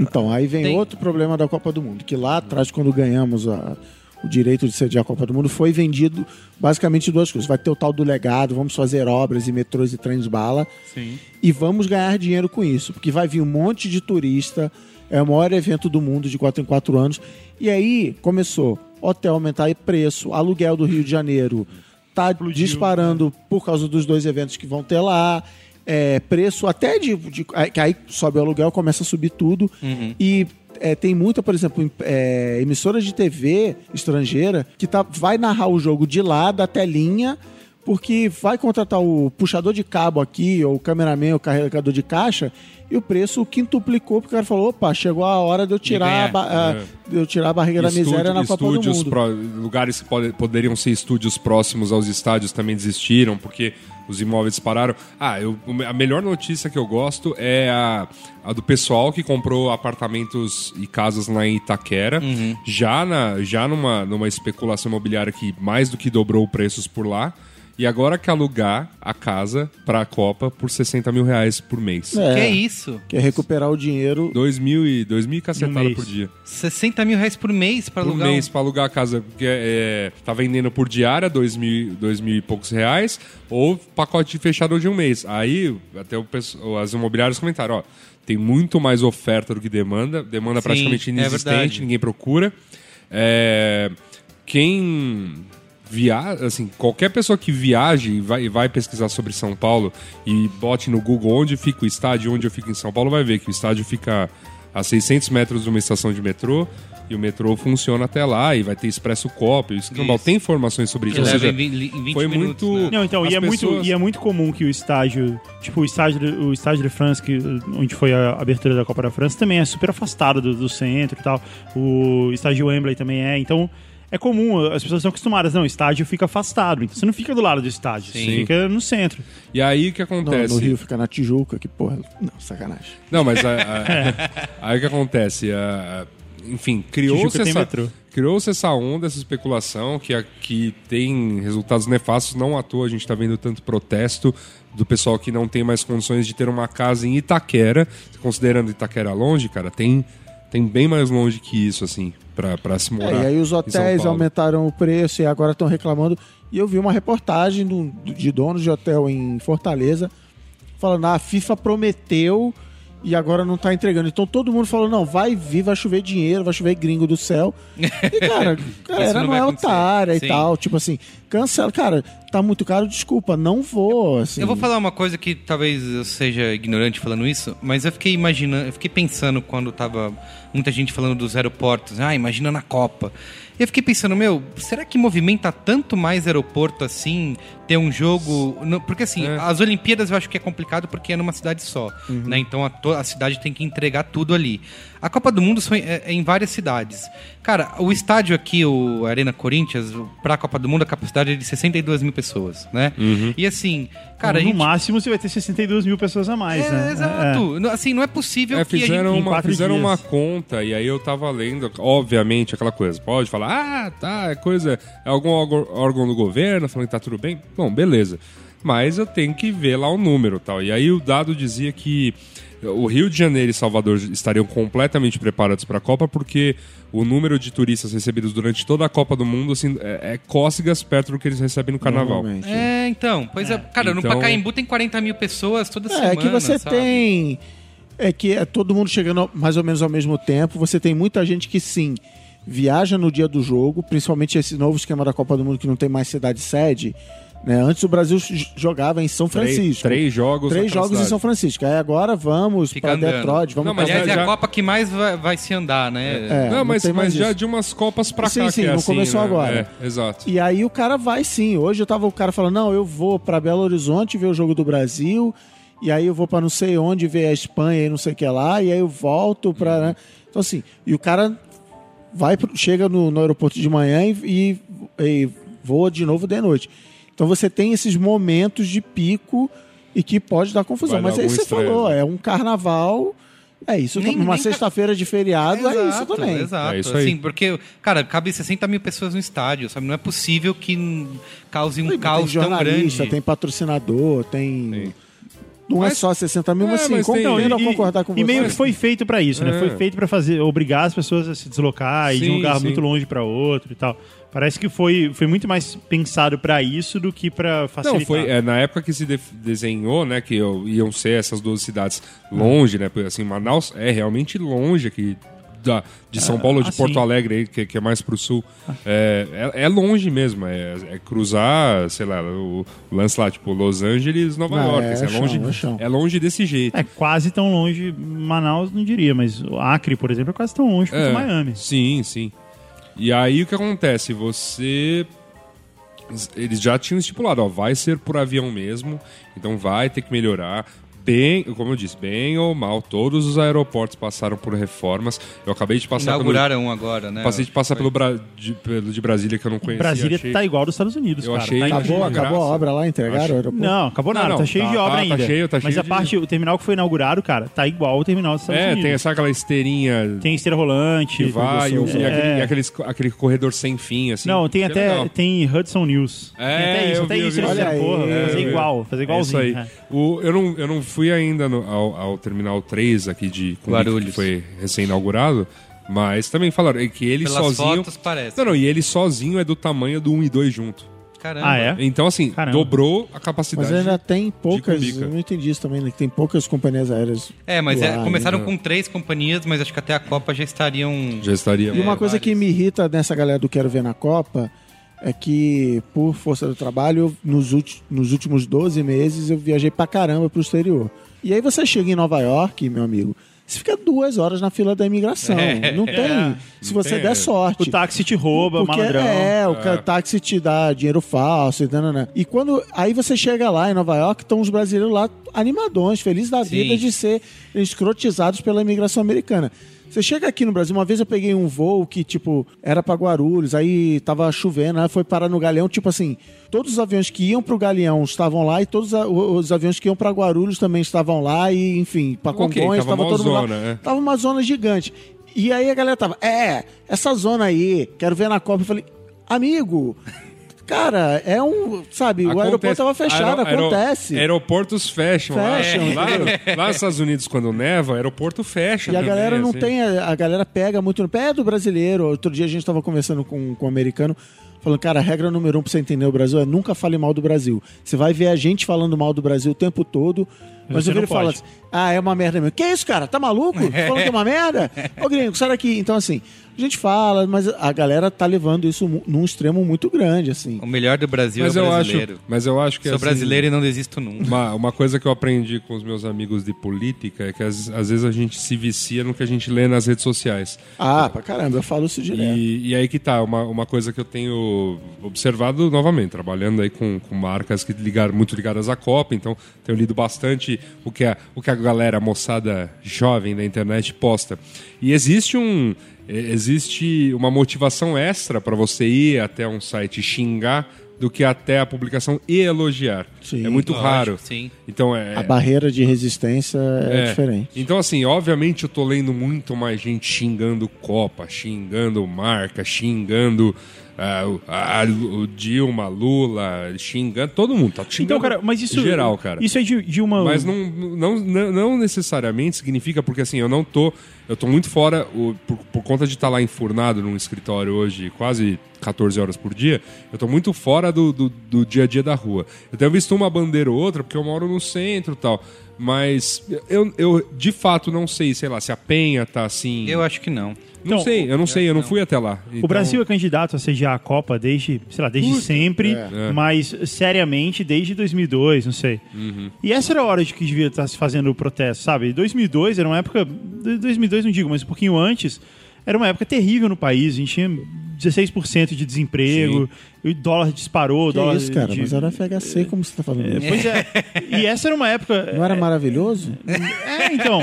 Então, aí vem Tem- outro problema da Copa do Mundo, que lá atrás, quando ganhamos a- o direito de sediar a Copa do Mundo, foi vendido basicamente duas coisas. Vai ter o tal do legado, vamos fazer obras e metrôs e trens bala, Sim. e vamos ganhar dinheiro com isso, porque vai vir um monte de turista, é o maior evento do mundo de 4 em 4 anos, e aí começou hotel aumentar preço, aluguel do Rio de Janeiro tá disparando por causa dos dois eventos que vão ter lá, é, preço até de, de- que aí sobe o aluguel, começa a subir tudo, e é, tem muita, por exemplo, em- é, emissora de TV estrangeira que tá, vai narrar o jogo de lá, da telinha, porque vai contratar o puxador de cabo aqui, ou o cameraman, ou o carregador de caixa, e o preço quintuplicou, porque o cara falou, opa, chegou a hora de eu tirar, a, a- de eu tirar a barriga da Estúdio- miséria na Copa do Mundo. pró- lugares que pode- poderiam ser estúdios próximos aos estádios também desistiram, porque os imóveis pararam. Ah, eu- a melhor notícia que eu gosto é a, a do pessoal que comprou apartamentos e casas lá em Itaquera, já, na, já numa, numa especulação imobiliária que mais do que dobrou preços por lá. E agora quer alugar a casa para a Copa por 60 mil reais por mês. É, Que é isso? que é recuperar o dinheiro. Dois mil e, dois mil e cacetada por dia. 60 mil reais por mês pra por alugar. um- mês pra alugar a casa. Porque é, tá vendendo por diária, dois mil, dois mil e poucos reais, ou pacote fechado de um mês. Aí, até o, pessoal- as imobiliárias comentaram, ó, tem muito mais oferta do que demanda, demanda Sim, praticamente é inexistente, verdade. ninguém procura. É, quem viaja, assim, qualquer pessoa que viaje e vai, vai pesquisar sobre São Paulo e bote no Google onde fica o estádio, onde eu fico em São Paulo, vai ver que o estádio fica a 600 metros de uma estação de metrô e o metrô funciona até lá e vai ter expresso copo. O Escambau Isso. tem informações sobre isso. Ou seja, em vi- em 20 foi minutos, muito- né? Não, então, As e é, muito, e é muito comum que o estágio, tipo o estágio, o estágio de France, que, onde foi a abertura da Copa da França, também é super afastado do, do centro e tal. O estádio Wembley também é. Então, é comum, as pessoas estão acostumadas. Não, o estádio fica afastado. Então, você não fica do lado do estádio, você Sim. fica no centro. E aí o que acontece? no Rio fica na Tijuca, que porra. Não, sacanagem. Não, mas a- a- *laughs* aí o que acontece? A- enfim, criou-se Tijuca tem essa, metrô. criou-se essa onda, essa especulação que, a- que tem resultados nefastos. Não à toa a gente está vendo tanto protesto do pessoal que não tem mais condições de ter uma casa em Itaquera. Considerando Itaquera longe, cara, tem, tem bem mais longe que isso, assim, pra, pra se morar. É, e aí os hotéis aumentaram o preço e agora estão reclamando. E eu vi uma reportagem do- de donos de hotel em Fortaleza falando: ah, a FIFA prometeu e agora não tá entregando. Então todo mundo falou: não, vai vir, vai chover dinheiro, vai chover gringo do céu. E, cara, *laughs* galera não não, é acontecer. otária e Sim. tal. Tipo assim, cancela. Cara, tá muito caro, desculpa, não vou. Assim. Eu vou falar uma coisa que talvez eu seja ignorante falando isso, mas eu fiquei imaginando, eu fiquei pensando quando tava muita gente falando dos aeroportos, ah, imagina na Copa. E eu fiquei pensando, meu, será que movimenta tanto mais aeroporto assim, ter um jogo. porque assim, É. as Olimpíadas eu acho que é complicado porque é numa cidade só. Né? Então a, a cidade tem que entregar tudo ali. A Copa do Mundo são, é, é em várias cidades. Cara, o estádio aqui, o Arena Corinthians, para a Copa do Mundo, a capacidade é de 62 mil pessoas, né? E assim, cara, no gente... máximo você vai ter 62 mil pessoas a mais, É, né? exato. Não, Assim, não é possível É, que a fizeram, gente... uma, fizeram dias. uma conta e aí eu tava lendo, obviamente, aquela coisa. Pode falar, ah, tá, é coisa, é algum órgão, órgão do governo falando que tá tudo bem. Bom, beleza. Mas eu tenho que ver lá o número tal. E aí o dado dizia que o Rio de Janeiro e Salvador estariam completamente preparados para a Copa porque o número de turistas recebidos durante toda a Copa do Mundo assim, é, é cócegas perto do que eles recebem no Carnaval. É, então. Pois é, cara, no Então- Pacaembu tem 40 mil pessoas toda semana, É que você sabe? tem. É que é todo mundo chegando mais ou menos ao mesmo tempo. Você tem muita gente que sim viaja no dia do jogo, principalmente esse novo esquema da Copa do Mundo que não tem mais cidade sede. Né? Antes o Brasil jogava em São Três- Francisco. três jogos Três jogos em. São Francisco. Aí agora vamos para. Detroit, vamos Não, mas Aliás, é já- a Copa que mais vai, vai se andar, né? É, não, não mas, mas já de umas Copas Sim, cá sim, é não assim, começou né? agora. É, exato. E aí o cara vai sim. Hoje eu tava o cara falando: "Não, eu vou pra Belo Horizonte ver o jogo do Brasil, e aí eu vou pra não sei onde ver a Espanha e não sei o que lá, e aí eu volto pra, né? Então assim, e o cara vai chega no, no aeroporto de manhã e, e- e voa de novo de noite. Então você tem esses momentos de pico e que pode dar confusão. Vai dar Mas aí algum você estresse. falou, é um carnaval, é isso. Nem- também. uma sexta-feira de feriado é isso Exato, também. Exato. É isso aí. assim, porque, cara, cabe 60 mil pessoas no estádio, sabe? Não é possível que cause um tem caos tão jornalista, grande. tem patrocinador, tem. Tem. Não é Mas- só 60 mil, É, mas sim, mas tem- compreendo Não, a concordar com e você. meio que foi feito pra isso, né? É. Foi feito pra fazer obrigar as pessoas a se deslocar e de um Sim, lugar sim. muito longe pra outro e tal. Parece que foi, foi muito mais pensado pra isso do que pra facilitar. Não, foi é, na época que se def- desenhou, né, que eu- iam ser essas duas cidades longe, né, porque assim, Manaus é realmente longe aqui da, de São Paulo, de ah, Porto. Alegre, aí, que, que é mais pro sul. É, é, é longe mesmo, é, é cruzar, sei lá, o, lance lá, tipo, Los Angeles, Nova Não, York, é assim, é, chão, longe, é chão. é longe desse jeito. É quase tão longe, Manaus não diria, mas o Acre, por exemplo, é quase tão longe quanto É, Miami. Sim, sim. E aí o que acontece? Você. Eles já tinham estipulado, ó, vai ser por avião mesmo, então vai ter que melhorar. Bem, como eu disse, bem ou mal, todos os aeroportos passaram por reformas. Eu acabei de passar pelo. Inauguraram um agora, né? Passei de passar Foi. pelo, Bra... de, pelo de Brasília que eu não conhecia. Brasília achei- tá igual dos Estados Unidos, Eu cara. achei- Tá Acabou, acabou a obra lá, entregaram Acho- o aeroporto? Não, acabou nada, Não, não, tá cheio tá- de obra tá- tá ainda. cheio, tá Mas cheio a de- parte, o terminal que foi inaugurado, cara, tá igual o terminal dos Estados É, Unidos. tem sabe aquela esteirinha Tem esteira rolante. que vai e, o- e É. aquele, e aqueles- aquele corredor sem fim, assim. Não, tem é até legal. tem Hudson News. É, tem até isso, até isso eles porra, aí. fazer É, igual, fazer É igualzinho. isso aí. é. O, eu, não, eu não fui ainda no- ao, ao Terminal 3 aqui de Guarulhos. que foi recém-inaugurado, mas também falaram que ele Pelas sozinho... fotos parece. Não, não, e ele sozinho é do tamanho do 1 e 2 junto. Caramba. Ah, é? Então, assim, Caramba. dobrou a capacidade. Mas ainda tem poucas. Eu não entendi isso também, né? que tem poucas companhias aéreas. É, mas é, lá, começaram né? com três companhias, mas acho que até a Copa já estariam... Já estaria... E uma É, coisa que várias. me irrita nessa galera do Quero Ver na Copa é que, por força do trabalho, nos, nos últimos 12 meses eu viajei pra caramba pro exterior. E aí você chega em Nova York, meu amigo, você fica duas horas na fila da imigração. É. não *laughs* tem. se Não você tem. der sorte. O táxi te rouba, Porque malandrão. é, o ca- táxi te dá dinheiro falso e nananã. E quando aí você chega lá em Nova York, estão os brasileiros lá animadões, felizes da Sim. vida de ser escrotizados pela imigração americana. Você chega aqui no Brasil, uma vez eu peguei um voo que, tipo, era pra Guarulhos, aí tava chovendo, aí foi parar no Galeão, tipo assim, todos os aviões que iam pro Galeão estavam lá e todos os aviões que iam pra Guarulhos também estavam lá e, enfim, Ok, Congonhas, tava tava uma todo mundo lá. zona, é. Tava uma zona gigante. E aí a galera tava, é, essa zona aí, quero ver na Copa. Eu falei, amigo, cara, é um. Sabe, o aeroporto Acontece. tava fechado, Aero- acontece. Aeroportos fecham. lá. Fecham, Lá, lá nos Estados Unidos, quando neva, aeroporto fecha. E a também, galera não assim. tem, a, a galera pega muito no pé do brasileiro. Outro dia a gente tava conversando com, com um americano, falando, cara, a regra número um pra você entender o Brasil é nunca fale mal do Brasil. Você vai ver a gente falando mal do Brasil o tempo todo, mas Você eu viro pode. assim, ah, é uma merda mesmo. Que isso, cara? Tá maluco? *laughs* Tá falando que é uma merda? *laughs* Ô, gringo, sai daqui. Então, assim, a gente fala, mas a galera tá levando isso num extremo muito grande, assim. O melhor do Brasil Mas é o eu, acho, brasileiro. mas eu acho que Sou assim, brasileiro e não desisto nunca. Uma, uma coisa que eu aprendi com os meus amigos de política é que às, às vezes a gente se vicia no que a gente lê nas redes sociais. Ah, pra caramba, eu falo isso direto. E, e aí que tá, uma, uma coisa que eu tenho observado novamente, trabalhando aí com, com marcas que ligaram, muito ligadas à Copa, então tenho lido bastante o que a, o que a galera, a moçada jovem da internet posta. E existe um. Eh, Existe uma motivação extra para você ir até um site xingar do que até a publicação e elogiar. Sim. é muito Lógico, raro. sim. Então é, A barreira de resistência é, é. diferente. Então, assim, obviamente eu tô lendo muito mais gente xingando Copa, xingando marca, xingando ah, o- a- o Dilma, Lula, xingando. Todo mundo tá xingando. Então, cara, mas isso. em geral, cara. Isso é de, de uma. Mas não, não, não, necessariamente significa, porque assim, eu não tô. Eu tô muito fora, o- por, por conta de estar lá enfurnado num escritório hoje, quase 14 horas por dia, eu tô muito fora do, do, do dia a dia da rua. Eu tenho visto uma bandeira ou outra, porque eu moro no centro e tal. Mas eu, eu de fato não sei, sei lá, se a Penha tá assim. Eu acho que não. não Então, sei, eu não sei, eu não fui até lá. O Brasil é candidato a sediar a Copa desde, sei lá, desde sempre, É. mas seriamente desde 2002, não sei. Uhum. E essa era a hora de que devia estar se fazendo o protesto, sabe? 2002 era uma época, 2002 não digo, mas um pouquinho antes, era uma época terrível no país, a gente tinha 16% de desemprego, o dólar disparou, o Que dólar isso, cara? de- Mas era FHC, como você tá falando isso? Pois é. E essa era uma época. Não era maravilhoso? É, então.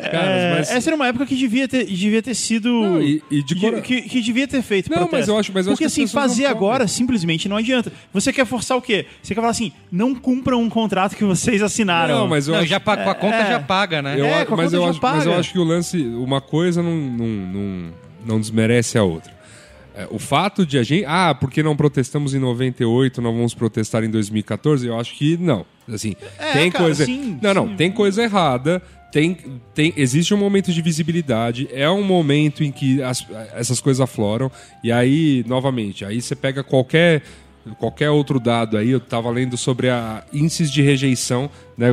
É, mas- Essa era uma época que devia ter, devia ter sido. Não, e- e de cora- que, que devia ter feito. Não, protesto. mas eu acho- mas eu acho Porque que as assim, fazer agora simplesmente não adianta. Você quer forçar o quê? Você quer falar assim, não cumpram um contrato que vocês assinaram. Não, mas eu Não, acho- já pa- com a conta É. já paga, né? Eu É, a- com a mas, conta eu já acho, mas eu acho que o lance, uma coisa não, não, não, não desmerece a outra. É, o fato de a gente. Ah, porque não protestamos em 98, não vamos protestar em 2014? Eu acho que não. Assim, É, tem cara, coisa. sim, não, não, sim. tem coisa errada. Tem, tem, existe um momento de visibilidade, é um momento em que as- essas coisas afloram, e aí, novamente, aí você pega qualquer qualquer outro dado aí, eu tava lendo sobre a índices de rejeição, né?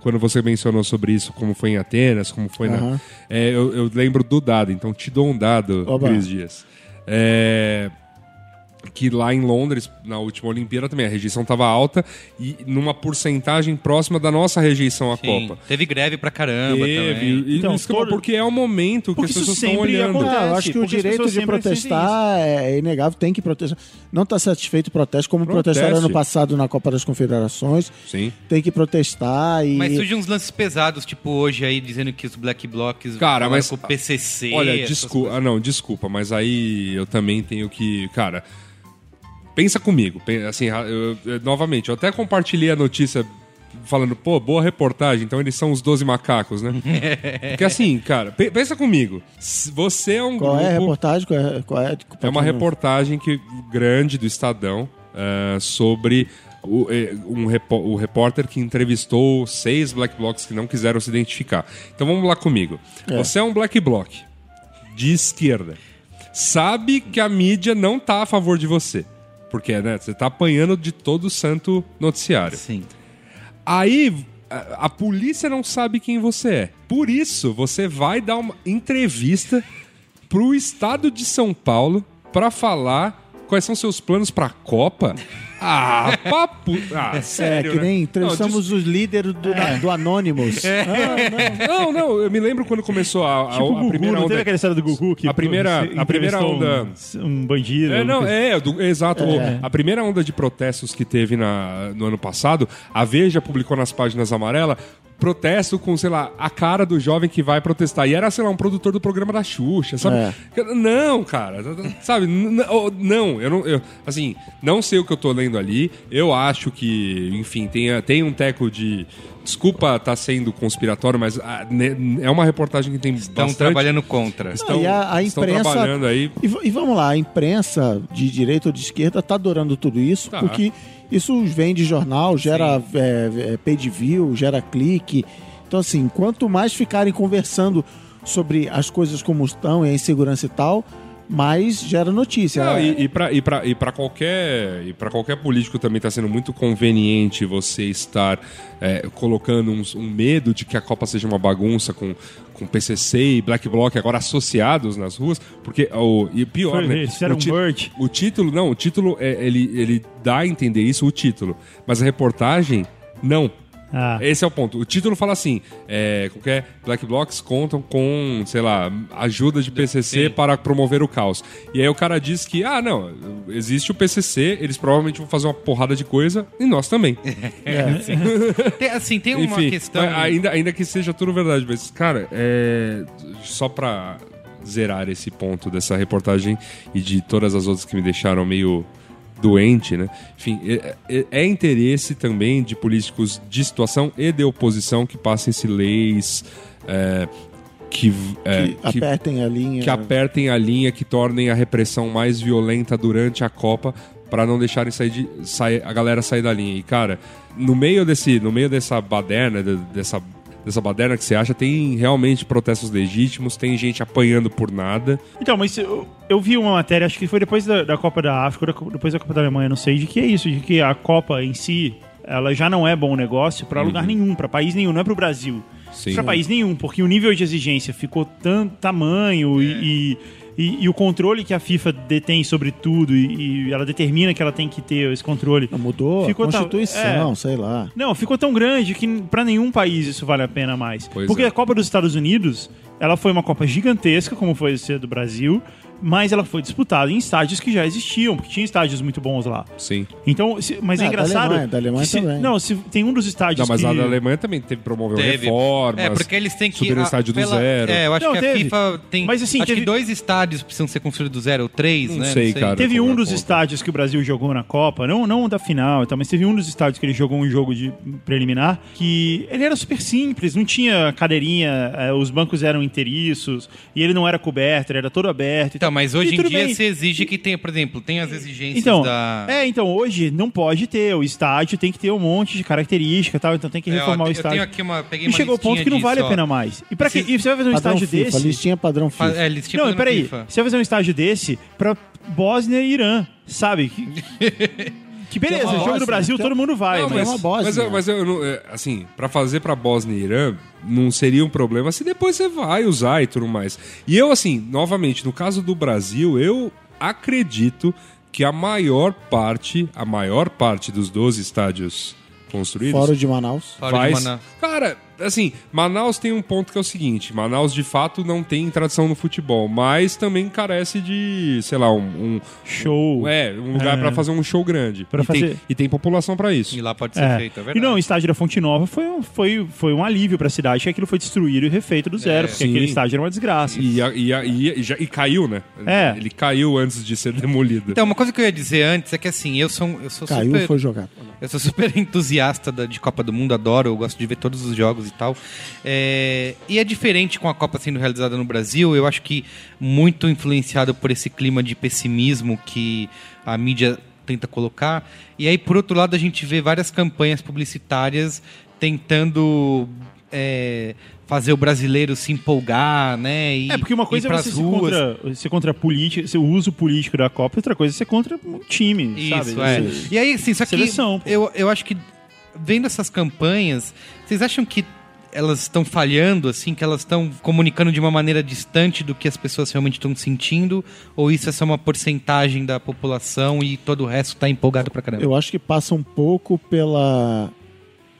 quando você mencionou sobre isso, como foi em Atenas, como foi na. Aham. É, eu, eu lembro do dado, então te dou um dado, Oba. Cris Dias. É, que lá em Londres, na última Olimpíada também, a rejeição estava alta e numa porcentagem próxima da nossa rejeição à Sim. Copa. Teve greve pra caramba Teve, também. e Então, que todo- porque é o momento que Porque as isso pessoas estão sempre olhando. acontece. Ah, eu acho que o as direito de protestar é inegável, tem que protestar. Não está satisfeito, proteste, como Proteste. protestaram ano passado na Copa das Confederações. Sim. Tem que protestar e. Mas surgem uns lances pesados, tipo hoje aí, dizendo que os Black Blocs Cara, mas- com o PCC. Olha, desculpa. Ah, não, desculpa, mas aí eu também tenho que. Cara, pensa comigo. Assim, eu- eu- novamente, eu até compartilhei a notícia falando, pô, boa reportagem, então eles são os 12 macacos, né? *laughs* Porque assim, cara, pe- pensa comigo. Você é um Qual grupo. é a reportagem? Qual é, qual é, É uma reportagem que, grande do Estadão eh, sobre o, eh, um repó- o repórter que entrevistou seis black blocs que não quiseram se identificar. Então vamos lá comigo. Você é um black bloc de esquerda. Sabe que a mídia não tá a favor de você. Porque né, você tá apanhando de todo santo noticiário. Sim. Aí a, a polícia não sabe quem você é. Por isso, você vai dar uma entrevista pro estado de São Paulo pra falar quais são seus planos pra Copa. Ah, papo. Ah, É, sério. que né? nem Não, entrevistamos os líderes do, do Anonymous. Ah, Não, não, eu me lembro quando começou a, a, Tipo a Gugu, primeira não teve onda. aquela história do Gugu que A primeira- a primeira onda- um, um bandido. É, não, é, do- exato. É. A primeira onda de protestos que teve na, no ano passado, a Veja publicou nas páginas amarelas protesto com, sei lá, a cara do jovem que vai protestar. E era, sei lá, um produtor do programa da Xuxa, sabe? É. Não, cara, sabe? Oh, Não, eu não. Eu, assim, não sei o que eu tô lendo ali. Eu acho que, enfim, tem, tem um teco de desculpa estar sendo conspiratório, mas ah, ne- é uma reportagem que tem Estão bastante... trabalhando contra. Estão, e a, a estão imprensa. trabalhando aí. E, e vamos lá, a imprensa de direita ou de esquerda tá adorando tudo isso, Tá. porque isso vende jornal, gera é, é, page view, gera clique. Então, assim, quanto mais ficarem conversando sobre as coisas como estão e a insegurança e tal, mais gera notícia. Não, e, e para e pra, e pra qualquer e qualquer político também está sendo muito conveniente você estar é, colocando um, um medo de que a Copa seja uma bagunça com, com PCC e Black Bloc agora associados nas ruas, porque o e pior, Foi, né? o, ti- um o título não, o título é, ele ele dá a entender isso o título, mas a reportagem não. Ah. Esse é o ponto. O título fala assim: é, qualquer Black Blocs contam com, sei lá, ajuda de PCC Sim. para promover o caos. E aí o cara diz que, ah, não, existe o PCC, eles provavelmente vão fazer uma porrada de coisa e nós também. *laughs* Tem, assim, tem uma Enfim, questão. ainda, ainda que seja tudo verdade, mas, cara, é, só pra zerar esse ponto dessa reportagem e de todas as outras que me deixaram meio doente, né? Enfim, é, é- é interesse também de políticos de situação e de oposição que passem-se leis é, que, é, que que- apertem a linha. que apertem a linha, que tornem a repressão mais violenta durante a Copa para não deixarem sair de, sair, a galera sair da linha. E cara, no meio desse, no meio dessa baderna, de- dessa dessa baderna que você acha, tem realmente protestos legítimos, tem gente apanhando por nada. Então, mas eu, eu vi uma matéria, acho que foi depois da, da Copa da África, ou da- depois da Copa da Alemanha, não sei, de que é isso, de que a Copa em si, ela já não é bom negócio pra lugar nenhum, pra país nenhum, não é pro Brasil. Uhum. Sim. Pra país nenhum, porque o nível de exigência ficou tanto tamanho e, e, e o controle que a FIFA detém sobre tudo e, e ela determina que ela tem que ter esse controle. Mudou Ficou a Constituição, é. sei lá. Não, ficou tão grande que pra nenhum país isso vale a pena mais. Pois Porque é. a Copa dos Estados Unidos, ela foi uma Copa gigantesca, como foi a do Brasil, mas ela foi disputada em estádios que já existiam, porque tinha estádios muito bons lá. Sim. Então, se- mas é da engraçado. Alemanha, da Alemanha que se- também. Não, se tem um dos estádios Não, mas que... a da Alemanha também teve promoveu Teve. reformas. É, porque eles têm que. subir a- estádio do pela- zero. É, eu acho Não, que a teve. FIFA tem. Mas, assim, acho teve- que dois estádios precisam ser construídos do zero, ou três, Não né? sei, cara. Teve um é dos conta. estádios que o Brasil jogou na Copa, não, não da final, e tal, mas teve um dos estádios que ele jogou um jogo de preliminar que ele era super simples, não tinha cadeirinha, eh, os bancos eram inteiriços e ele não era coberto, ele era todo aberto. e Então, mas hoje em dia bem. se exige que tenha, por exemplo, tem as exigências Então, da. é, então hoje não pode ter, o estádio tem que ter um monte de característica e tal, então tem que É, ó, reformar o eu estádio. tenho aqui uma. Peguei E chegou ao ponto que não vale disso, a pena ó. mais. E, pra quê? Esse- e você vai fazer um estádio FIFA, desse? listinha padrão Fa- FIFA. É, listinha Não, peraí. FIFA. Você vai fazer um estádio desse pra Bósnia e Irã, sabe? *laughs* Que, beleza, Que é jogo do Brasil é- todo mundo vai, Não, é mas... uma Bósnia. Mas, eu- mas eu não- é, assim, pra fazer pra Bósnia e Irã, não seria um problema se depois você vai usar e tudo mais. E eu, assim, novamente, no caso do Brasil, eu acredito que a maior parte, a maior parte dos 12 estádios construídos Fora o de Manaus. Fora de vai... Manaus. Cara, assim, Manaus tem um ponto que é o seguinte: Manaus de fato não tem tradição no futebol, mas também carece de, sei lá, um, um- Show. é, um lugar É. pra fazer um show grande. Pra e, tem, fazer- e tem população pra isso. E lá pode ser É. feito, é e verdade. não, o estádio da Fonte Nova foi um, foi, foi um alívio pra cidade, que aquilo foi destruído e refeito do zero, É. porque Sim. aquele estádio era uma desgraça. E, a- e, a- e, e já- e caiu, né? É. Ele caiu antes de ser *laughs* demolido. Então, uma coisa que eu ia dizer antes é que assim, eu sou, eu sou Caiu super. e foi jogado. Eu sou super *laughs* entusiasta da- de Copa do Mundo, adoro, eu gosto de ver todos os jogos e tal. É, e é diferente com a Copa sendo realizada no Brasil, eu acho que muito influenciado por esse clima de pessimismo que a mídia tenta colocar. E aí, por outro lado, a gente vê várias campanhas publicitárias tentando. é, fazer o brasileiro se empolgar, né? E, É, porque uma coisa é você ser contra, ser contra política, o uso político da Copa, outra coisa é ser contra um time, Isso, sabe? é. E aí, assim, só que Seleção, eu, eu acho que vendo essas campanhas, vocês acham que elas estão falhando, assim, que elas estão comunicando de uma maneira distante do que as pessoas realmente estão sentindo? Ou isso é só uma porcentagem da população e todo o resto tá empolgado pra caramba? Eu acho que passa um pouco pela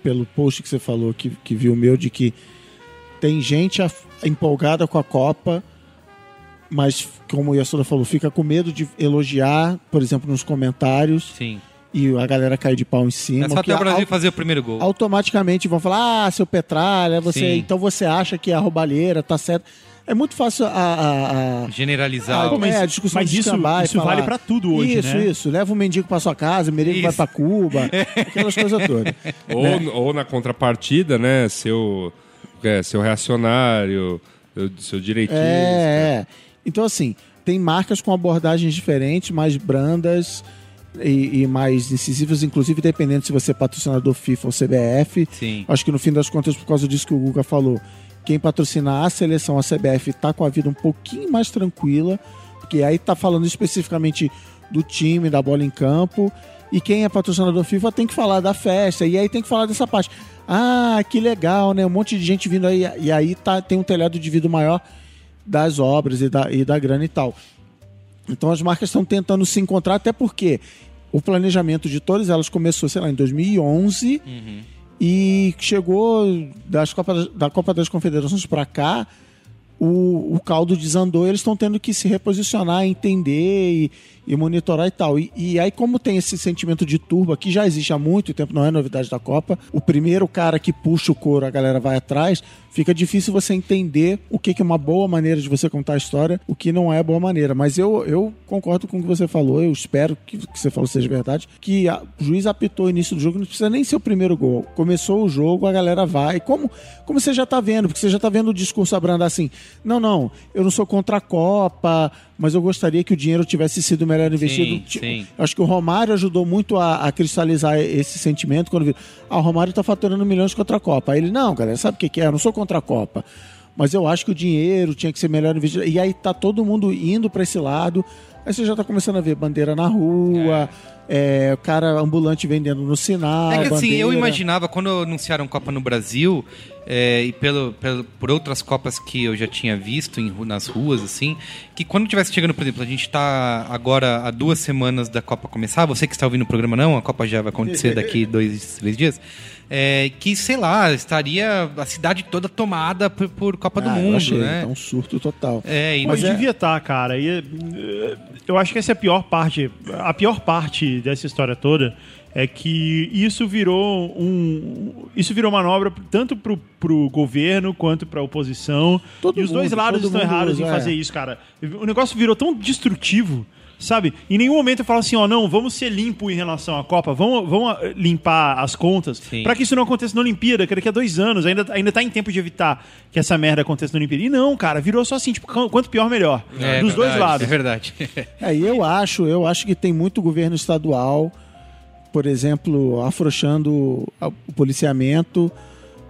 pelo post que você falou, que, que viu o meu, de que tem gente empolgada com a Copa, mas, como o Yasuda falou, fica com medo de elogiar, por exemplo, nos comentários, Sim. E a galera cai de pau em cima. É só até o Brasil fazer o primeiro gol. automaticamente vão falar, ah, seu Petralha, você, Sim. então você acha que a roubalheira tá certo. É muito fácil a. a, a Generalizar. Mas- é, a discussão mas de isso- isso vale pra tudo hoje, isso, né? Isso, Leva o mendigo pra sua casa, o mendigo vai pra Cuba, *laughs* aquelas coisas todas. Ou, ou na contrapartida, né? Seu, é, seu reacionário, seu direitista. É, é. Então, assim, tem marcas com abordagens diferentes, mais brandas e, e mais incisivas, inclusive dependendo se você é patrocinador FIFA ou CBF. Sim. Acho que no fim das contas, por causa disso que o Guga falou, quem patrocina a seleção, a CBF, tá com a vida um pouquinho mais tranquila, porque aí tá falando especificamente do time, da bola em campo. E quem é patrocinador FIFA tem que falar da festa, e aí tem que falar dessa parte. Ah, que legal, né? Um monte de gente vindo aí, e aí tá, tem um telhado de vidro maior das obras e da, e da grana e tal. Então as marcas estão tentando se encontrar, até porque o planejamento de todas elas começou, sei lá, em 2011 e chegou das Copas, da Copa das Confederações para cá, o, o caldo desandou e eles estão tendo que se reposicionar, entender e, e monitorar e tal. E, e aí, como tem esse sentimento de turba que já existe há muito tempo, não é novidade da Copa, o primeiro cara que puxa o couro, a galera vai atrás, fica difícil você entender o que, que é uma boa maneira de você contar a história, o que não é boa maneira. Mas eu, eu concordo com o que você falou, eu espero que o que você falou seja verdade, que a- o juiz apitou o início do jogo, não precisa nem ser o primeiro gol. Começou o jogo, a galera vai. Como, como você já tá vendo, porque você já tá vendo o discurso abrandar assim, não, não, eu não sou contra a Copa, mas eu gostaria que o dinheiro tivesse sido melhor investido. Sim, Tipo, sim. Acho que o Romário ajudou muito a, a cristalizar esse sentimento quando viu, ah, o Romário tá faturando milhões contra a Copa. Aí ele, não, galera, sabe o que, que é? Eu não sou contra a Copa. Mas eu acho que o dinheiro tinha que ser melhor investido. E aí tá todo mundo indo para esse lado. Aí você já tá começando a ver bandeira na rua, é, o cara ambulante vendendo no sinal. É que assim, eu imaginava, quando anunciaram Copa no Brasil, é, e pelo, pelo- por outras Copas que eu já tinha visto em nas ruas, assim, que quando tivesse chegando, por exemplo, a gente tá agora há duas semanas da Copa começar, você que está ouvindo o programa não, a Copa já vai acontecer daqui *laughs* dois, três dias, é, que, sei lá, estaria a cidade toda tomada por, por Copa do Ah, eu Mundo, achei, né? Tá um surto total. É, Mas Mas é- devia estar, cara. E, eh, eu acho que essa é a pior parte. A pior parte dessa história toda é que isso virou um. Isso virou manobra tanto pro, pro governo quanto pra oposição. Todo e os dois mundo, lados todo estão errados usa, em é. fazer isso, cara. O negócio virou tão destrutivo. Sabe? Em nenhum momento eu falo assim, ó, não, vamos ser limpo em relação à Copa, vamos, vamos eh, limpar as contas, pra que isso não aconteça na Olimpíada, que daqui a dois anos ainda, ainda tá em tempo de evitar que essa merda aconteça na Olimpíada. E não, cara, virou só assim, tipo, qu- quanto pior, melhor. É Dos dois verdade, lados. É verdade. *laughs* É, e eu acho, eu acho que tem muito governo estadual, por exemplo, afrouxando o policiamento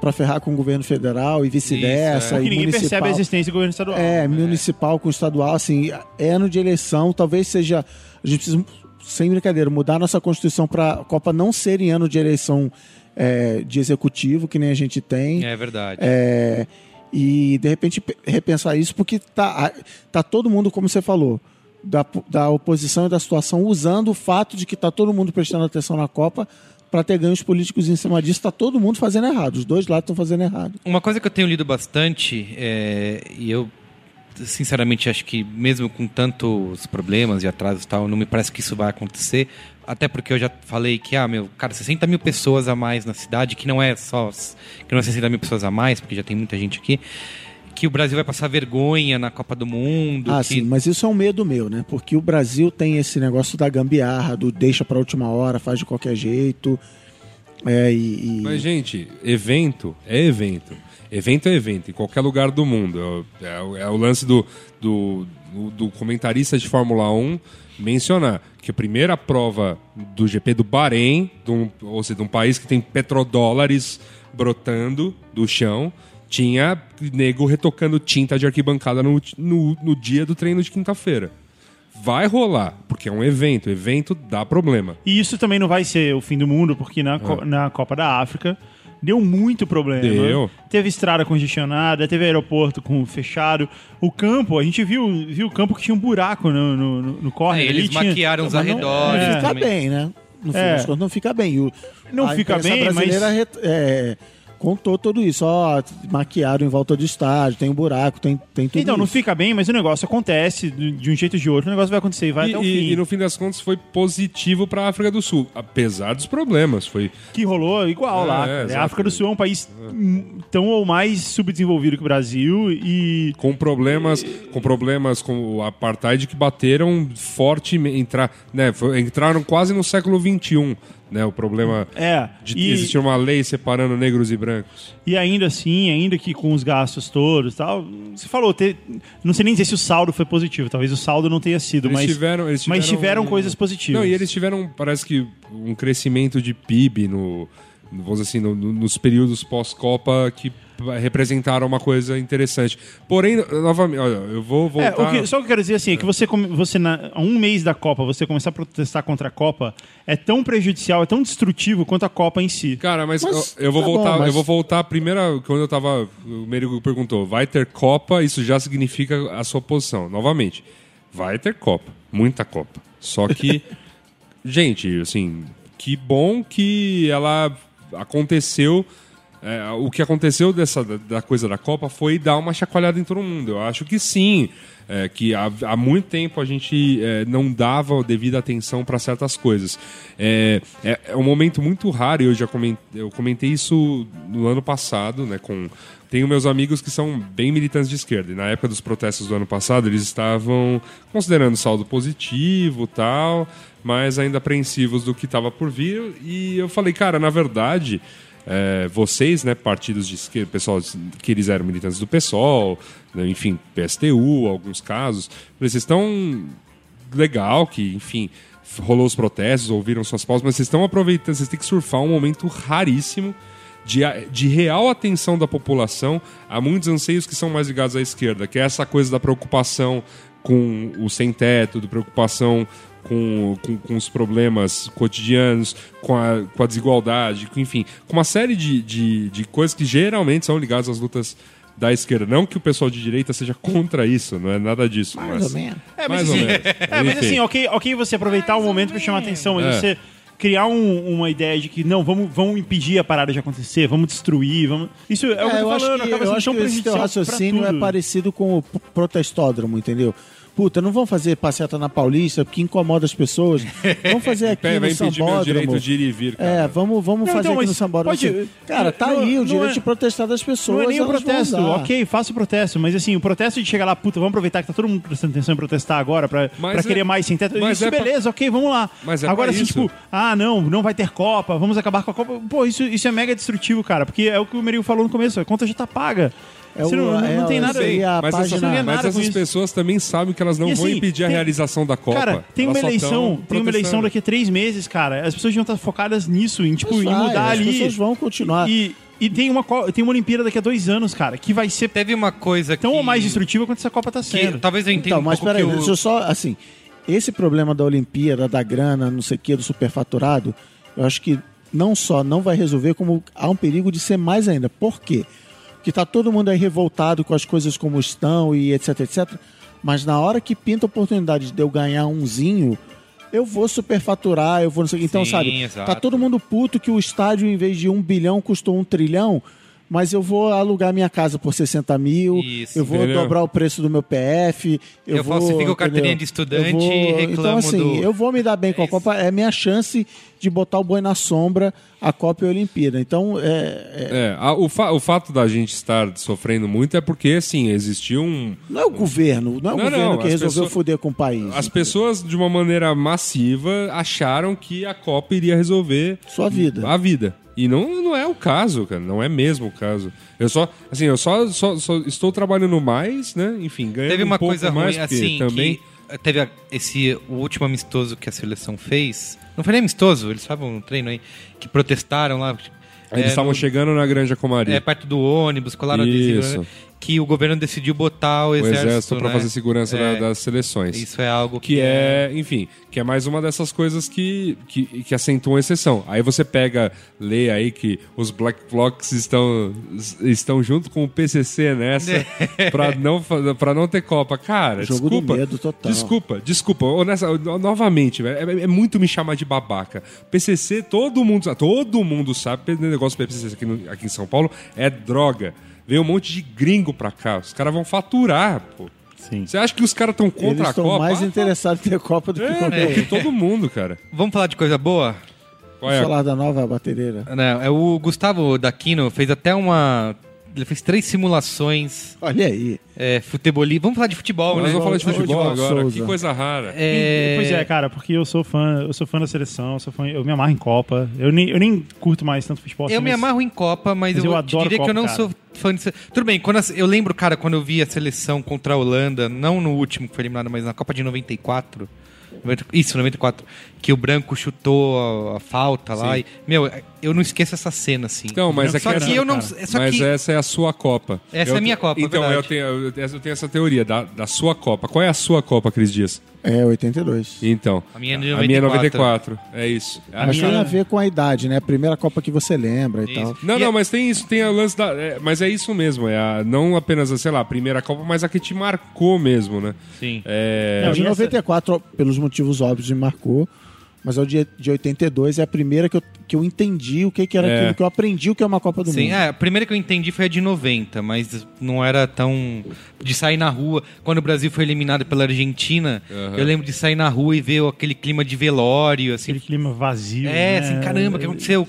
para ferrar com o governo federal e vice-versa. É e ninguém municipal. percebe a existência do governo estadual. É, municipal com estadual, assim, é ano de eleição, talvez seja. A gente precisa, sem brincadeira, mudar nossa Constituição para a Copa não ser em ano de eleição é, de executivo, que nem a gente tem. É verdade. É, e de repente pe- repensar isso, porque tá, tá todo mundo, como você falou, da, da oposição e da situação, usando o fato de que tá todo mundo prestando atenção na Copa para ter ganhos políticos em cima disso. Tá todo mundo fazendo errado. Os dois lados estão fazendo errado. Uma coisa que eu tenho lido bastante, é, e eu sinceramente acho que mesmo com tantos problemas e atrasos e tal, não me parece que isso vai acontecer. Até porque eu já falei que, ah, meu, cara, 60 mil pessoas a mais na cidade, que não é só. que não é 60 mil pessoas a mais, porque já tem muita gente aqui. Que o Brasil vai passar vergonha na Copa do Mundo. Ah, que... sim, mas isso é um medo meu, né? Porque o Brasil tem esse negócio da gambiarra, do deixa pra última hora, faz de qualquer jeito. É, e. e- Mas, gente, evento é evento. Evento é evento, em qualquer lugar do mundo. É, o- é o lance do, do, do- do comentarista de Fórmula 1 mencionar que a primeira prova do GP do Bahrein, de um- ou seja, de um país que tem petrodólares brotando do chão, tinha nego retocando tinta de arquibancada no, no, no dia do treino de quinta-feira. Vai rolar, porque é um evento. Evento dá problema. E isso também não vai ser o fim do mundo, porque na, co- na Copa da África deu muito problema. Deu. Teve estrada congestionada, teve aeroporto com fechado. O campo, a gente viu, viu o campo que tinha um buraco no, no, no, no É, eles ali, tinha- maquiaram os não- arredores. não fica também. bem, né? No fim É. das contas, não fica bem. O- Não a fica bem, mas- é, contou tudo isso. Ó, maquiaram em volta do estádio, tem um buraco, tem, tem tudo Então, não isso. fica bem, mas o negócio acontece de um jeito ou de outro. O negócio vai acontecer e vai E, até o e- fim. e no fim das contas foi positivo para a África do Sul, apesar dos problemas. Foi Que rolou igual É, lá. é, a África do Sul é um país tão ou mais subdesenvolvido que o Brasil e com problemas, com problemas com o apartheid que bateram fortemente, entrar, né, entraram quase no século XXI, né, o problema é de e, existir uma lei separando negros e brancos. e ainda assim, ainda que com os gastos todos, tal. Você falou, ter, não sei nem dizer se o saldo foi positivo. Talvez o saldo não tenha sido, Eles mas tiveram, eles mas tiveram um- coisas positivas. Não, e eles tiveram, parece que um crescimento de PIB no, no- vamos dizer assim, no- no- nos períodos pós-Copa que representaram uma coisa interessante. Porém, novamente, olha, eu vou É, voltar. o que- só o que eu quero dizer assim, é que você, você na, há um mês da Copa, você começar a protestar contra a Copa é tão prejudicial, é tão destrutivo quanto a Copa em si. Cara, mas, Mas eu, eu vou tá bom, voltar, mas- eu vou voltar a primeira quando eu tava, o Merigo perguntou, vai ter Copa, isso já significa a sua posição. Novamente, vai ter Copa, muita Copa. Só que *laughs* gente, assim, que bom que ela aconteceu é, o que aconteceu dessa da, coisa da Copa foi dar uma chacoalhada em todo mundo. Eu acho que sim, é, que há, há muito tempo a gente é, não dava devida atenção para certas coisas. É, é, é um momento muito raro. Eu já comentei, eu comentei isso no ano passado, né? Com tenho meus amigos que são bem militantes de esquerda. E na época dos protestos do ano passado, eles estavam considerando saldo positivo, tal, mas ainda apreensivos do que estava por vir. E eu falei, cara, na verdade é, vocês, né, partidos de esquerda, pessoal que eles eram militantes do PSOL, né, enfim, PSTU, alguns casos, vocês estão legal que, enfim, rolou os protestos, ouviram suas pausas, mas vocês estão aproveitando, vocês têm que surfar um momento raríssimo de, de real atenção da população a muitos anseios que são mais ligados à esquerda, que é essa coisa da preocupação com o sem-teto, de preocupação com, com, com os problemas cotidianos, com a, com a desigualdade, com, enfim, com uma série de, de, de coisas que geralmente são ligadas às lutas da esquerda. Não que o pessoal de direita seja contra isso, não é nada disso. Mais mas, ou menos. É, mais ou assim, menos. *laughs* É, mas assim, ok, ok você aproveitar o momento para chamar atenção, mas É. você criar um- uma ideia de que não, vamos, vamos impedir a parada de acontecer, vamos destruir, vamos. Isso é, o que eu É, tô falando, que, acaba eu sendo acho tão que esse teu prejudicial pra raciocínio é parecido com o protestódromo, entendeu? Puta, não vamos fazer passeata na Paulista porque incomoda as pessoas. Vamos fazer *laughs* aqui Vai no impedir meu direito Sambódromo. de ir e vir, cara. É, vamos, vamos Não, fazer então, aqui no Sambódromo. pode- assim. Cara, tá não- aí o direito é- de protestar das pessoas. Não é nem o vão protesto, ok, faça o protesto, mas assim, o protesto de chegar lá, puta, vamos aproveitar que tá todo mundo prestando atenção em protestar agora pra, Mas pra é- querer mais sem teto. mas Isso, é pra- beleza, ok, vamos lá. Mas é agora pra assim, isso. tipo, ah, não, não vai ter Copa, vamos acabar com a Copa. Pô, isso, isso é mega destrutivo, cara, porque é o que o Meril falou no começo, a conta já tá paga. É Você o- não, não- é não tem nada seria a mas página- essas, Não ganha mas essas isso. pessoas também sabem que elas não E vão assim, impedir a tem- realização da Copa. Cara, tem uma Elas só eleição, tem uma eleição daqui a três meses, cara. As pessoas deviam estar focadas nisso, em tipo, Mas em vai, mudar as ali. pessoas vão continuar. E, e tem uma tem uma Olimpíada daqui a dois anos, cara, que vai ser Teve uma coisa tão que... ou mais destrutiva quanto essa Copa tá que sendo. talvez eu entenda Então, um mas pouco peraí, que o... deixa eu só, assim, esse problema da Olimpíada, da grana, não sei o que, do superfaturado, eu acho que não só não vai resolver, como há um perigo de ser mais ainda. Por quê? Porque tá todo mundo aí revoltado com as coisas como estão e etc, etc. Mas na hora que pinta a oportunidade de eu ganhar umzinho, eu vou superfaturar, eu vou não sei. Então, Sim, sabe, exato. tá todo mundo puto que o estádio, em vez de um bilhão, custou um trilhão. Mas eu vou alugar minha casa por 60 mil, Isso, eu vou entendeu? dobrar o preço do meu PF, eu, Eu vou, falsifico entendeu? carteirinha de estudante Eu vou- e reclamo Então, assim, do- eu vou me dar bem com a Copa. É minha chance de botar o boi na sombra, a Copa e a Olimpíada. Então, é, é- É, a- o, fa- o fato da gente estar sofrendo muito é porque, assim, existiu um. não é o governo, não é o Não, governo não, que as resolveu pessoas- foder com o país. As pessoas, de uma maneira massiva, acharam que a Copa iria resolver Sua vida. a vida. E não, não é o caso, cara. Não é mesmo o caso. Eu só, assim, eu só, só, só estou trabalhando mais, né? Enfim, ganhando Teve uma um pouco coisa mais, ruim, assim, também... teve a- esse o último amistoso que a seleção fez. Não foi nem amistoso, eles estavam no treino aí, que protestaram lá. Eles é, estavam no- chegando na Granja Comari. É, perto do ônibus, colaram Isso. adesivo. né? Que o governo decidiu botar o o exército, exército para né? fazer segurança É. da- das seleções. Isso é algo que, Que é, enfim, que é mais uma dessas coisas que, que, que acentuam a exceção. Aí você pega, lê aí que os Black Blocs estão, estão junto com o PCC nessa *laughs* pra não, pra não ter Copa. Cara, Jogo do desculpa. medo total. Desculpa, desculpa. Honesta, novamente, velho, é, é muito me chamar de babaca. PCC, todo mundo sabe, todo mundo sabe, o negócio do PCC aqui, no- aqui em São Paulo é droga. Veio um monte de gringo pra cá. Os caras vão faturar, pô. Sim. Você acha que os caras estão contra Eles a estão Copa? mais Ah, interessados em ter Copa do que é, qualquer do que todo mundo, cara. Vamos falar de coisa boa? Qual é Vamos a- falar da nova batereira. Não, é o Gustavo Daquino fez até uma. Ele fez três simulações Olha aí. é, futeboli. Vamos falar de futebol, Nós né? vamos falar de futebol de agora. Souza. Que coisa rara. É, Pois é, cara, porque eu sou fã, eu sou fã da seleção, eu, sou fã, eu me amarro em Copa. Eu nem, eu nem curto mais tanto futebol assim, Eu me amarro em Copa, mas, Mas eu, eu adoro diria que eu Copa, não cara. sou fã de. Tudo bem, quando a- eu lembro, cara, quando eu vi a seleção contra a Holanda, não no último que foi eliminado, mas na Copa de 94. 90 Isso, 94. Que o branco chutou a, a falta lá. Sim. E, meu, eu não esqueço essa cena, assim. Então, mas é só que que essa- eu não. cara. Só Mas que, essa é a sua Copa. Essa é a minha Copa, Então, eu tenho, eu, eu tenho essa teoria da, da sua Copa. Qual é a sua Copa, Cris Dias? É, 82. Então. A minha é de A minha é 94. 94. É isso. A Mas minha- tem a ver com a idade, né? A primeira Copa que você lembra e Isso. tal. Não, E não, a- mas tem isso, tem a lance da. é, mas é isso mesmo, é a, não apenas, a, sei lá, a primeira Copa, mas a que te marcou mesmo, né? Sim. É, Não, de e essa- 94, pelos motivos óbvios, me marcou. Mas o de, de 82 é a primeira que eu, que eu entendi o que, que era É. aquilo, que eu aprendi o que é uma Copa do Sim, Mundo. é, a primeira que eu entendi foi a de 90, mas não era tão. de sair na rua. Quando o Brasil foi eliminado pela Argentina, eu lembro de sair na rua e ver aquele clima de velório, assim. Aquele clima vazio. É, né? assim, caramba, o que aconteceu? O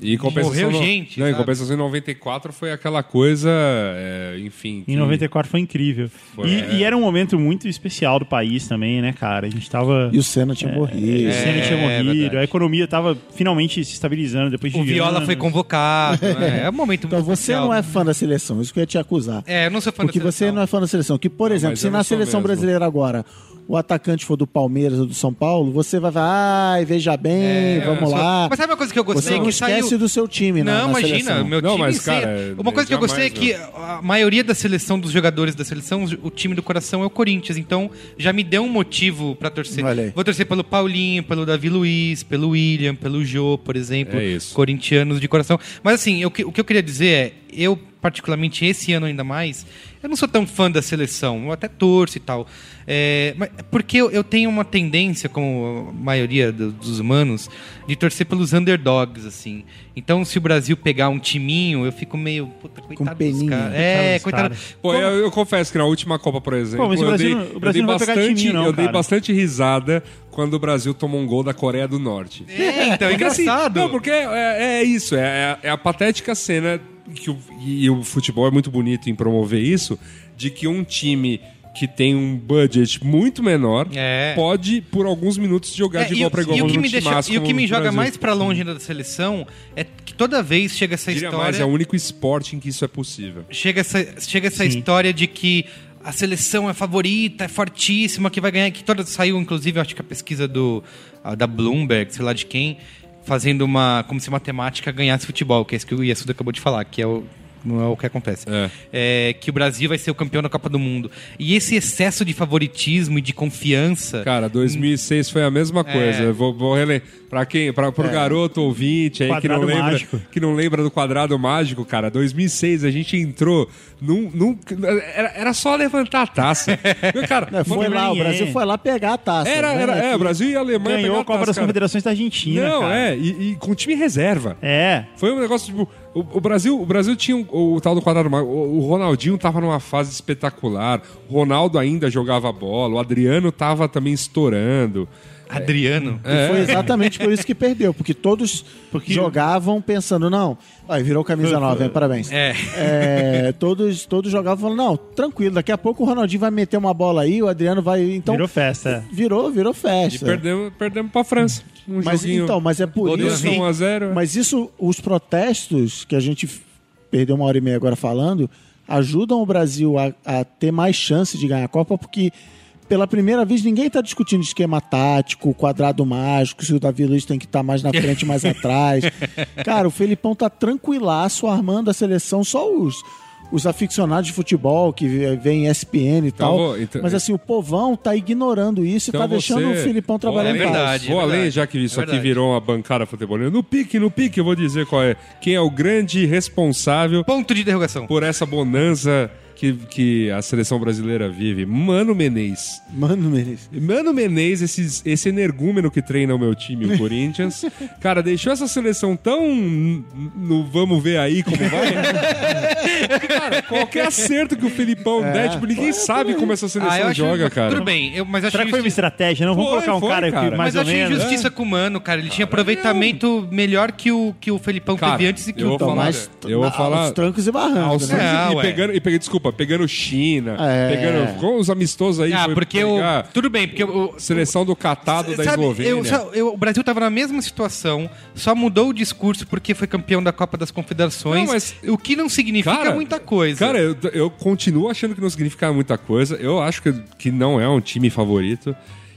E em compensação, Morreu no- gente. Não, em compensação, em 94 foi aquela coisa, é, enfim. Em que- 94 foi incrível. Foi, e, é. e era um momento muito especial do país também, né, cara? A gente tava. E o Senna tinha O morrido. Senna tinha É, morrido, a economia tava finalmente se estabilizando depois de O Viola anos. foi convocado. *laughs* né? É um momento Então muito você especial. não é fã da seleção, isso que eu ia te acusar. É, eu não sou fã Porque da você seleção. não é fã da seleção. Que, por exemplo, se na seleção mesmo. brasileira agora o atacante for do Palmeiras ou do São Paulo, você vai falar, ai, veja bem, vamos eu sou- lá. Mas sabe uma coisa que eu gostei? Você não que esquece saiu... do seu time, na- Não, na imagina, seleção. meu Não, time mas, sem- cara, Uma coisa que eu gostei é que a maioria da seleção dos jogadores da seleção, o time do coração é o Corinthians, então já me deu um motivo pra torcer. Vou torcer pelo Paulinho, pelo Davi Luiz, pelo William, pelo Jô, por exemplo, É isso. corintianos de coração. Mas assim, eu o que eu queria dizer é, eu particularmente esse ano ainda mais, eu não sou tão fã da seleção, eu até torço e tal. É, mas- porque eu, eu tenho uma tendência, como a maioria do- dos humanos, de torcer pelos underdogs, assim. Então, se o Brasil pegar um timinho, eu fico meio. Puta, coitado dos peninha. caras. É, Coitado dos coitado. caras. Pô, eu, eu confesso que na última Copa, por exemplo, Pô, mas o eu Brasil dei, não- o eu Brasil dei vai pegar bastante, timinho, não, eu dei bastante risada quando o Brasil tomou um gol da Coreia do Norte. É, então, é Porque, assim, engraçado. não, porque é, é isso, é, é a patética cena que o, e o futebol é muito bonito em promover isso, de que um time que tem um budget muito menor É. pode, por alguns minutos, jogar É, de igual o- para igual e o que me deixa, e o que me joga Brasil. mais pra longe da seleção é que toda vez chega essa Diria história. mais, é o único esporte em que isso é possível. chega essa, chega essa Sim. história de que a seleção é favorita, é fortíssima, que vai ganhar, que toda saiu, inclusive, acho que a pesquisa do da Bloomberg, sei lá de quem, fazendo uma como se matemática ganhasse futebol, que é isso que o Yasuda acabou de falar, que é o não é o que acontece. É. É, que o Brasil vai ser o campeão da Copa do Mundo. E esse excesso de favoritismo e de confiança. Cara, 2006 foi a mesma coisa. É. Vou, vou reler. Pra quem? Pra, pro garoto ouvinte aí que não, lembra, mágico. que não lembra do quadrado mágico, cara. 2006 a gente entrou num. num era, era só levantar a taça. *laughs* cara, É, foi lá, o. Brasil foi lá pegar a taça. era, né? era, é. Brasil e Alemanha Ganhou a Copa taça, das cara. Confederações da Argentina, Não, cara. é, e, e com time reserva. É. Foi um negócio tipo. O, o Brasil, o Brasil tinha um- o, tal do quadrado mágico. O, o Ronaldinho tava numa fase espetacular. O Ronaldo ainda jogava bola. O Adriano tava também estourando. Adriano. E foi exatamente por isso que perdeu, porque todos jogavam pensando, não, aí virou camisa nova, hein? parabéns. É. É, todos, todos jogavam falando, não, tranquilo, daqui a pouco o Ronaldinho vai meter uma bola aí, o Adriano vai. Então, Virou festa. virou, virou E festa. perdemos, perdemos pra França. Um Mas joguinho. então, mas é por isso. Henry. 1 a 0 Mas isso, os protestos que a gente perdeu uma hora e meia agora falando, ajudam o Brasil a, a ter mais chance de ganhar a Copa, porque pela primeira vez ninguém está discutindo esquema tático, quadrado mágico, se o Davi Luiz tem que estar mais na frente, mais *laughs* atrás. Cara, o Felipão tá tranquilaço armando a seleção, só os. os aficionados de futebol que vem ESPN e Então, tal. vou- então- Mas assim, o povão tá ignorando isso Então e tá deixando você- o Filipão trabalhar é em paz. verdade. Vou além, já que isso É aqui virou uma bancada futebolina. No pique, no pique, eu vou dizer qual é. Quem é o grande responsável Ponto de interrogação. por essa bonança que, que a seleção brasileira vive? Mano Menezes. Mano, Menezes. Mano Menezes, esse, esse energúmeno que treina o meu time, o *laughs* Corinthians, cara, deixou essa seleção tão no vamos ver aí como vai. cara, qualquer acerto que o Felipão der, tipo, ninguém sabe como essa seleção Ah, eu acho, joga, cara. Tudo bem, eu, mas acho Será que foi uma estratégia? Não vamos Foi, colocar um foi, cara, cara. que mais Mas eu ou acho menos. injustiça com o Mano, cara. Ele tinha aproveitamento melhor que o, que o Felipão Cara, teve antes e que eu o vou falar- mas eu vou falar- aos trancos e barrancos, né? É, e pegando, e pegando, desculpa, pegando China, É. pegando com os amistosos aí. Ah, porque o. Tudo bem, porque o. Seleção do catado da Sabe, Eslovênia. eu- só- eu- o Brasil tava na mesma situação, só mudou o discurso porque foi campeão da Copa das Confederações, Não, mas- o que não significa Cara, muita coisa. Cara, eu, eu continuo achando que não significa muita coisa. Eu acho que, que não é um time favorito.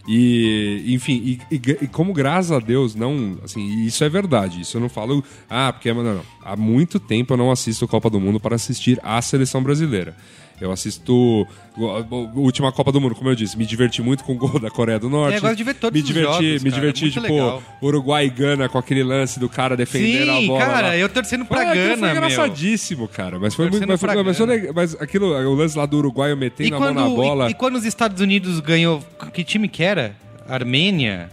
E, enfim, e, e- e como graças a Deus, não. Assim, isso é verdade. Isso eu não falo. Ah, porque. Não, não. Há muito tempo eu não assisto Copa do Mundo para assistir a seleção brasileira. Eu assisto a última Copa do Mundo, como eu disse, me diverti muito com o gol da Coreia do Norte. É, gosto de ver todos me os diverti, jogos, Me cara, diverti, muito tipo, legal. Uruguai e Gana com aquele lance do cara defendendo a Sim, bola. cara, lá. eu torcendo pra aquilo Gana, foi engraçadíssimo, cara. Mas foi muito. Mas, foi, mas, foi mas aquilo, o lance lá do Uruguai, eu metendo E a quando, mão na bola. e, e quando os Estados Unidos ganhou. Que time que era? Armênia?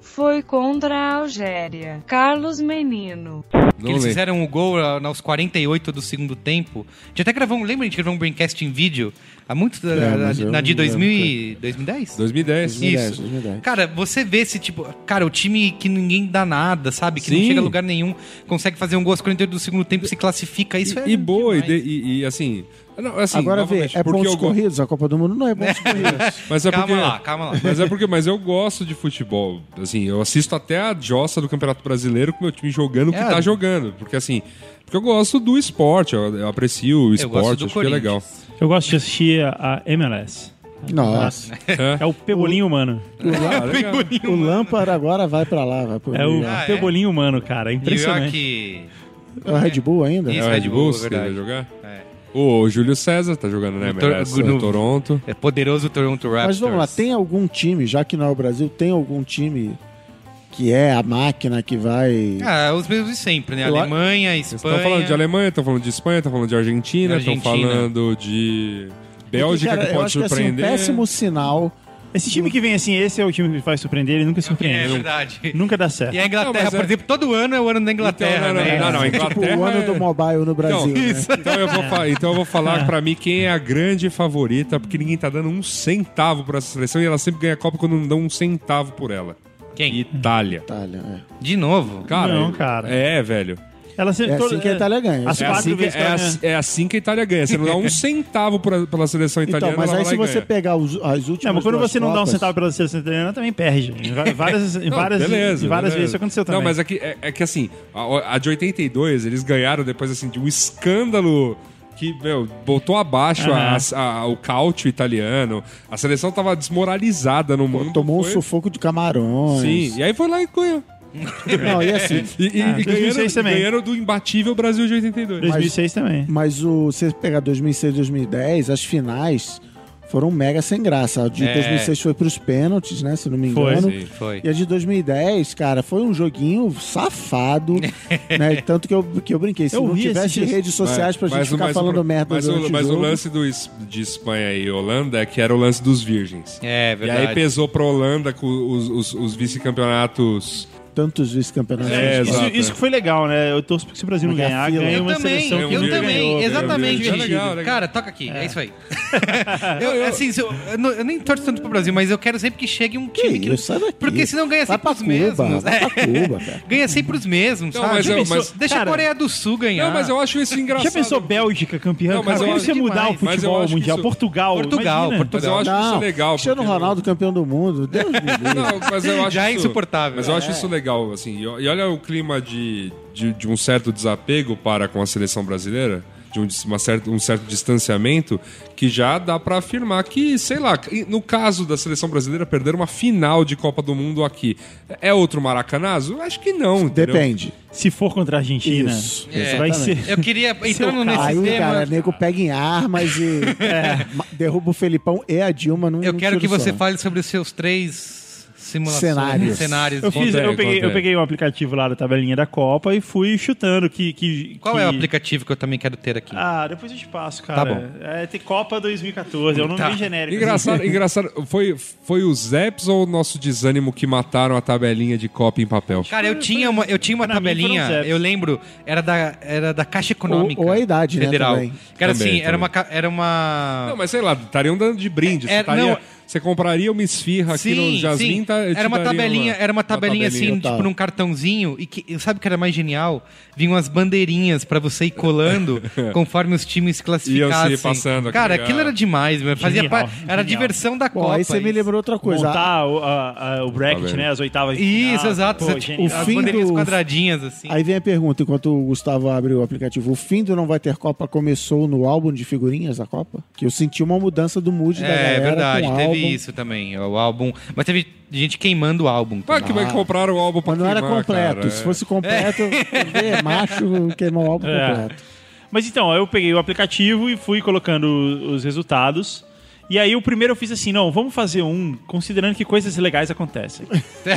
Foi contra a Algéria. Carlos Menino. Que Não eles fizeram o gol ah, aos 48 do segundo tempo. A gente até gravou, um- lembra? A gente gravou um braincast em vídeo há muito. É, na, na de não lembro, 2000 e- 2010? 2010. 2010, Isso. 2010. Cara, você vê esse tipo. Cara, o time que ninguém dá nada, sabe? Que não Sim. chega a lugar nenhum, consegue fazer um gol aos 48 do segundo tempo, se classifica. Isso é. E boa, e, de- e- e, assim. Não, assim Agora vê, é porque pontos eu corridos. A Copa do Mundo não é pontos *laughs* corridos. Mas é calma porque, lá, calma lá. Mas é porque, mas eu gosto de futebol. Assim, eu assisto até a jossa do Campeonato Brasileiro com o meu time jogando o que É. tá jogando. Porque assim, porque eu gosto do esporte, eu, eu aprecio o esporte, acho que é legal. Eu gosto de assistir a MLS. Nossa. É o pebolinho humano. Ah, legal. O Lampard agora vai pra lá. Vai pro É o Ah, é? pebolinho humano, cara. É impressionante. York. É o Red Bull ainda? Isso. É o Red Red Bull, Bull, você verdade. vai jogar? É. O Júlio César tá jogando na Tor- MLS, no- no Toronto. É poderoso Toronto Raptors. Mas vamos lá, tem algum time, já que não é o Brasil, tem algum time que é a máquina que vai. Ah, os mesmos de sempre, né? Eu Alemanha, Espanha. estão falando de Alemanha, estão falando de Espanha, estão falando de Argentina, estão falando de Bélgica, Porque, cara, que eu pode acho que, assim, um surpreender. péssimo sinal. Esse time que vem assim, esse é o time que vai surpreender, ele nunca É surpreende. verdade. Nunca dá certo. E a Inglaterra, Não, por é- exemplo, todo ano é o ano da Inglaterra, Então, não, não, né? não, não, Tipo Inglaterra o ano é- do mobile no Brasil. Então, né? então eu vou, fa- *laughs* então eu vou falar pra mim quem é a grande favorita, porque ninguém tá dando um centavo pra essa seleção e ela sempre ganha a Copa quando não dão um centavo por ela. Quem? Itália. Itália, é. De novo. Cara, Não, cara. É, velho. Ela sempre, É assim que a Itália ganha. As É quatro assim, que, vezes é, assim, é assim que a Itália ganha. Você não dá um *laughs* centavo por- pela seleção italiana. Então, mas aí se você ganha. pegar os, as últimas Não, mas quando duas você não dá um centavo pela seleção italiana, também perde. Em *laughs* várias, em Não, várias, beleza, em várias beleza. vezes isso aconteceu também. Não, mas é que, é, é que assim, a, a de 82, eles ganharam depois assim, de um escândalo que, meu, botou abaixo a- a- o cálcio italiano. A seleção tava desmoralizada no mundo. Tomou um foi- sufoco de camarões. Sim, e aí foi lá e ganhou. Não, e assim, E, e- Ah, e 2006 ganharam, também. ganharam do imbatível Brasil de 82. 2006 também. mas o, se você pegar 2006 e 2010, as finais foram mega sem graça. A de É. 2006 foi pros pênaltis, né? Se não me Foi, engano. sim. Foi. E a de 2010, cara, foi um joguinho safado, *laughs* né? Tanto que eu, que eu brinquei. Se Eu não tivesse redes sociais pra gente o- ficar falando merda mas o, mas o o jogo. lance do, de Espanha e Holanda é que era o lance dos virgens. É, E verdade. aí pesou pra Holanda com os, os- os vice-campeonatos. Tantos vice-campeonatos. É, Isso, isso que foi legal, né? Eu torço porque se o Brasil não ganhar, ganha Eu uma também, seleção eu, que nunca também, ganhou. exatamente. É legal, legal. Cara, toca aqui, é, isso aí. *laughs* eu, assim, se eu, eu eu nem torço tanto pro Brasil, mas eu quero sempre que chegue um time que. isso, daqui. Porque senão ganha Vai sempre os mesmos. vai pra É. Cuba, cara. *laughs* Ganha sempre os mesmos, Não, sabe? mas eu- mas- Deixa Cara, a Coreia do Sul ganhar. Não, mas eu acho isso engraçado. Já pensou Bélgica campeã? Não, mas Cara, eu você que mudar o eu futebol que mundial? Portugal. Portugal. Portugal. Mas eu acho isso legal. Cristiano Ronaldo, campeão do mundo. Deus me *laughs* livre. Não, mas eu acho Já é insuportável. Mas eu acho isso legal, assim. E olha o clima de, de, de um certo desapego para com a seleção brasileira. de um, certa, um certo distanciamento, que já dá pra afirmar que, sei lá, no caso da seleção brasileira perder uma final de Copa do Mundo aqui, é outro maracanazo? Acho que não. entendeu? Depende. Se for contra a Argentina, Isso, vai exatamente. ser. Eu queria, entrando nesse Aí, tema, cara, nego pega em armas e *laughs* ma- derruba o Felipão e a Dilma num eu quero que você só. fale sobre os seus três simulações, Cenários. cenários. Eu, fiz, eu, peguei, eu peguei o aplicativo lá da tabelinha da Copa e fui chutando que. que Qual que- é o aplicativo que eu também quero ter aqui? Ah, depois eu te passo, cara. Tá bom. É, tem Copa 2014, é um nome Tá. bem genérico. Engraçado, *laughs* engraçado. Foi, foi os apps ou o nosso desânimo que mataram a tabelinha de Copa em papel? Cara, eu tinha uma, eu tinha uma tabelinha, eu lembro, era da, era da Caixa Econômica. Ou- ou a idade, né, Federal. também. Que era Também, assim, era também. uma, ca- era uma... Não, mas sei lá, estariam dando de brinde. Você, É, estaria- não. Você compraria uma esfirra aqui no Jasmine, tá, era uma tabelinha, era uma tabelinha assim, Total. tipo num cartãozinho e que sabe o que era mais genial? Vinham umas bandeirinhas pra você ir colando *laughs* conforme os times se classificassem. Iam se passando, Cara, legal. aquilo era demais, meu. Fazia Genial, era a genial. diversão da Bom, Copa. aí você me lembrou outra coisa. Montar o, a- a- o bracket, Tá né? As oitavas Isso, exato. Pô, Você- o as fim bandeirinhas do- quadradinhas assim. Aí vem a pergunta, enquanto o Gustavo abre o aplicativo. O fim do Não Vai Ter Copa começou no álbum de figurinhas da Copa? Que eu senti uma mudança do mood da galera É verdade, com álbum. isso também. O álbum. Mas teve gente queimando o álbum. Ah, também. que vai comprar o álbum pra Mas não era queimar, completo. cara, Se é. fosse completo, é. *laughs* macho queimou o álbum É. completo. Mas então, eu peguei o aplicativo e fui colocando os resultados. E aí o primeiro eu fiz assim, não, vamos fazer um considerando que coisas legais acontecem.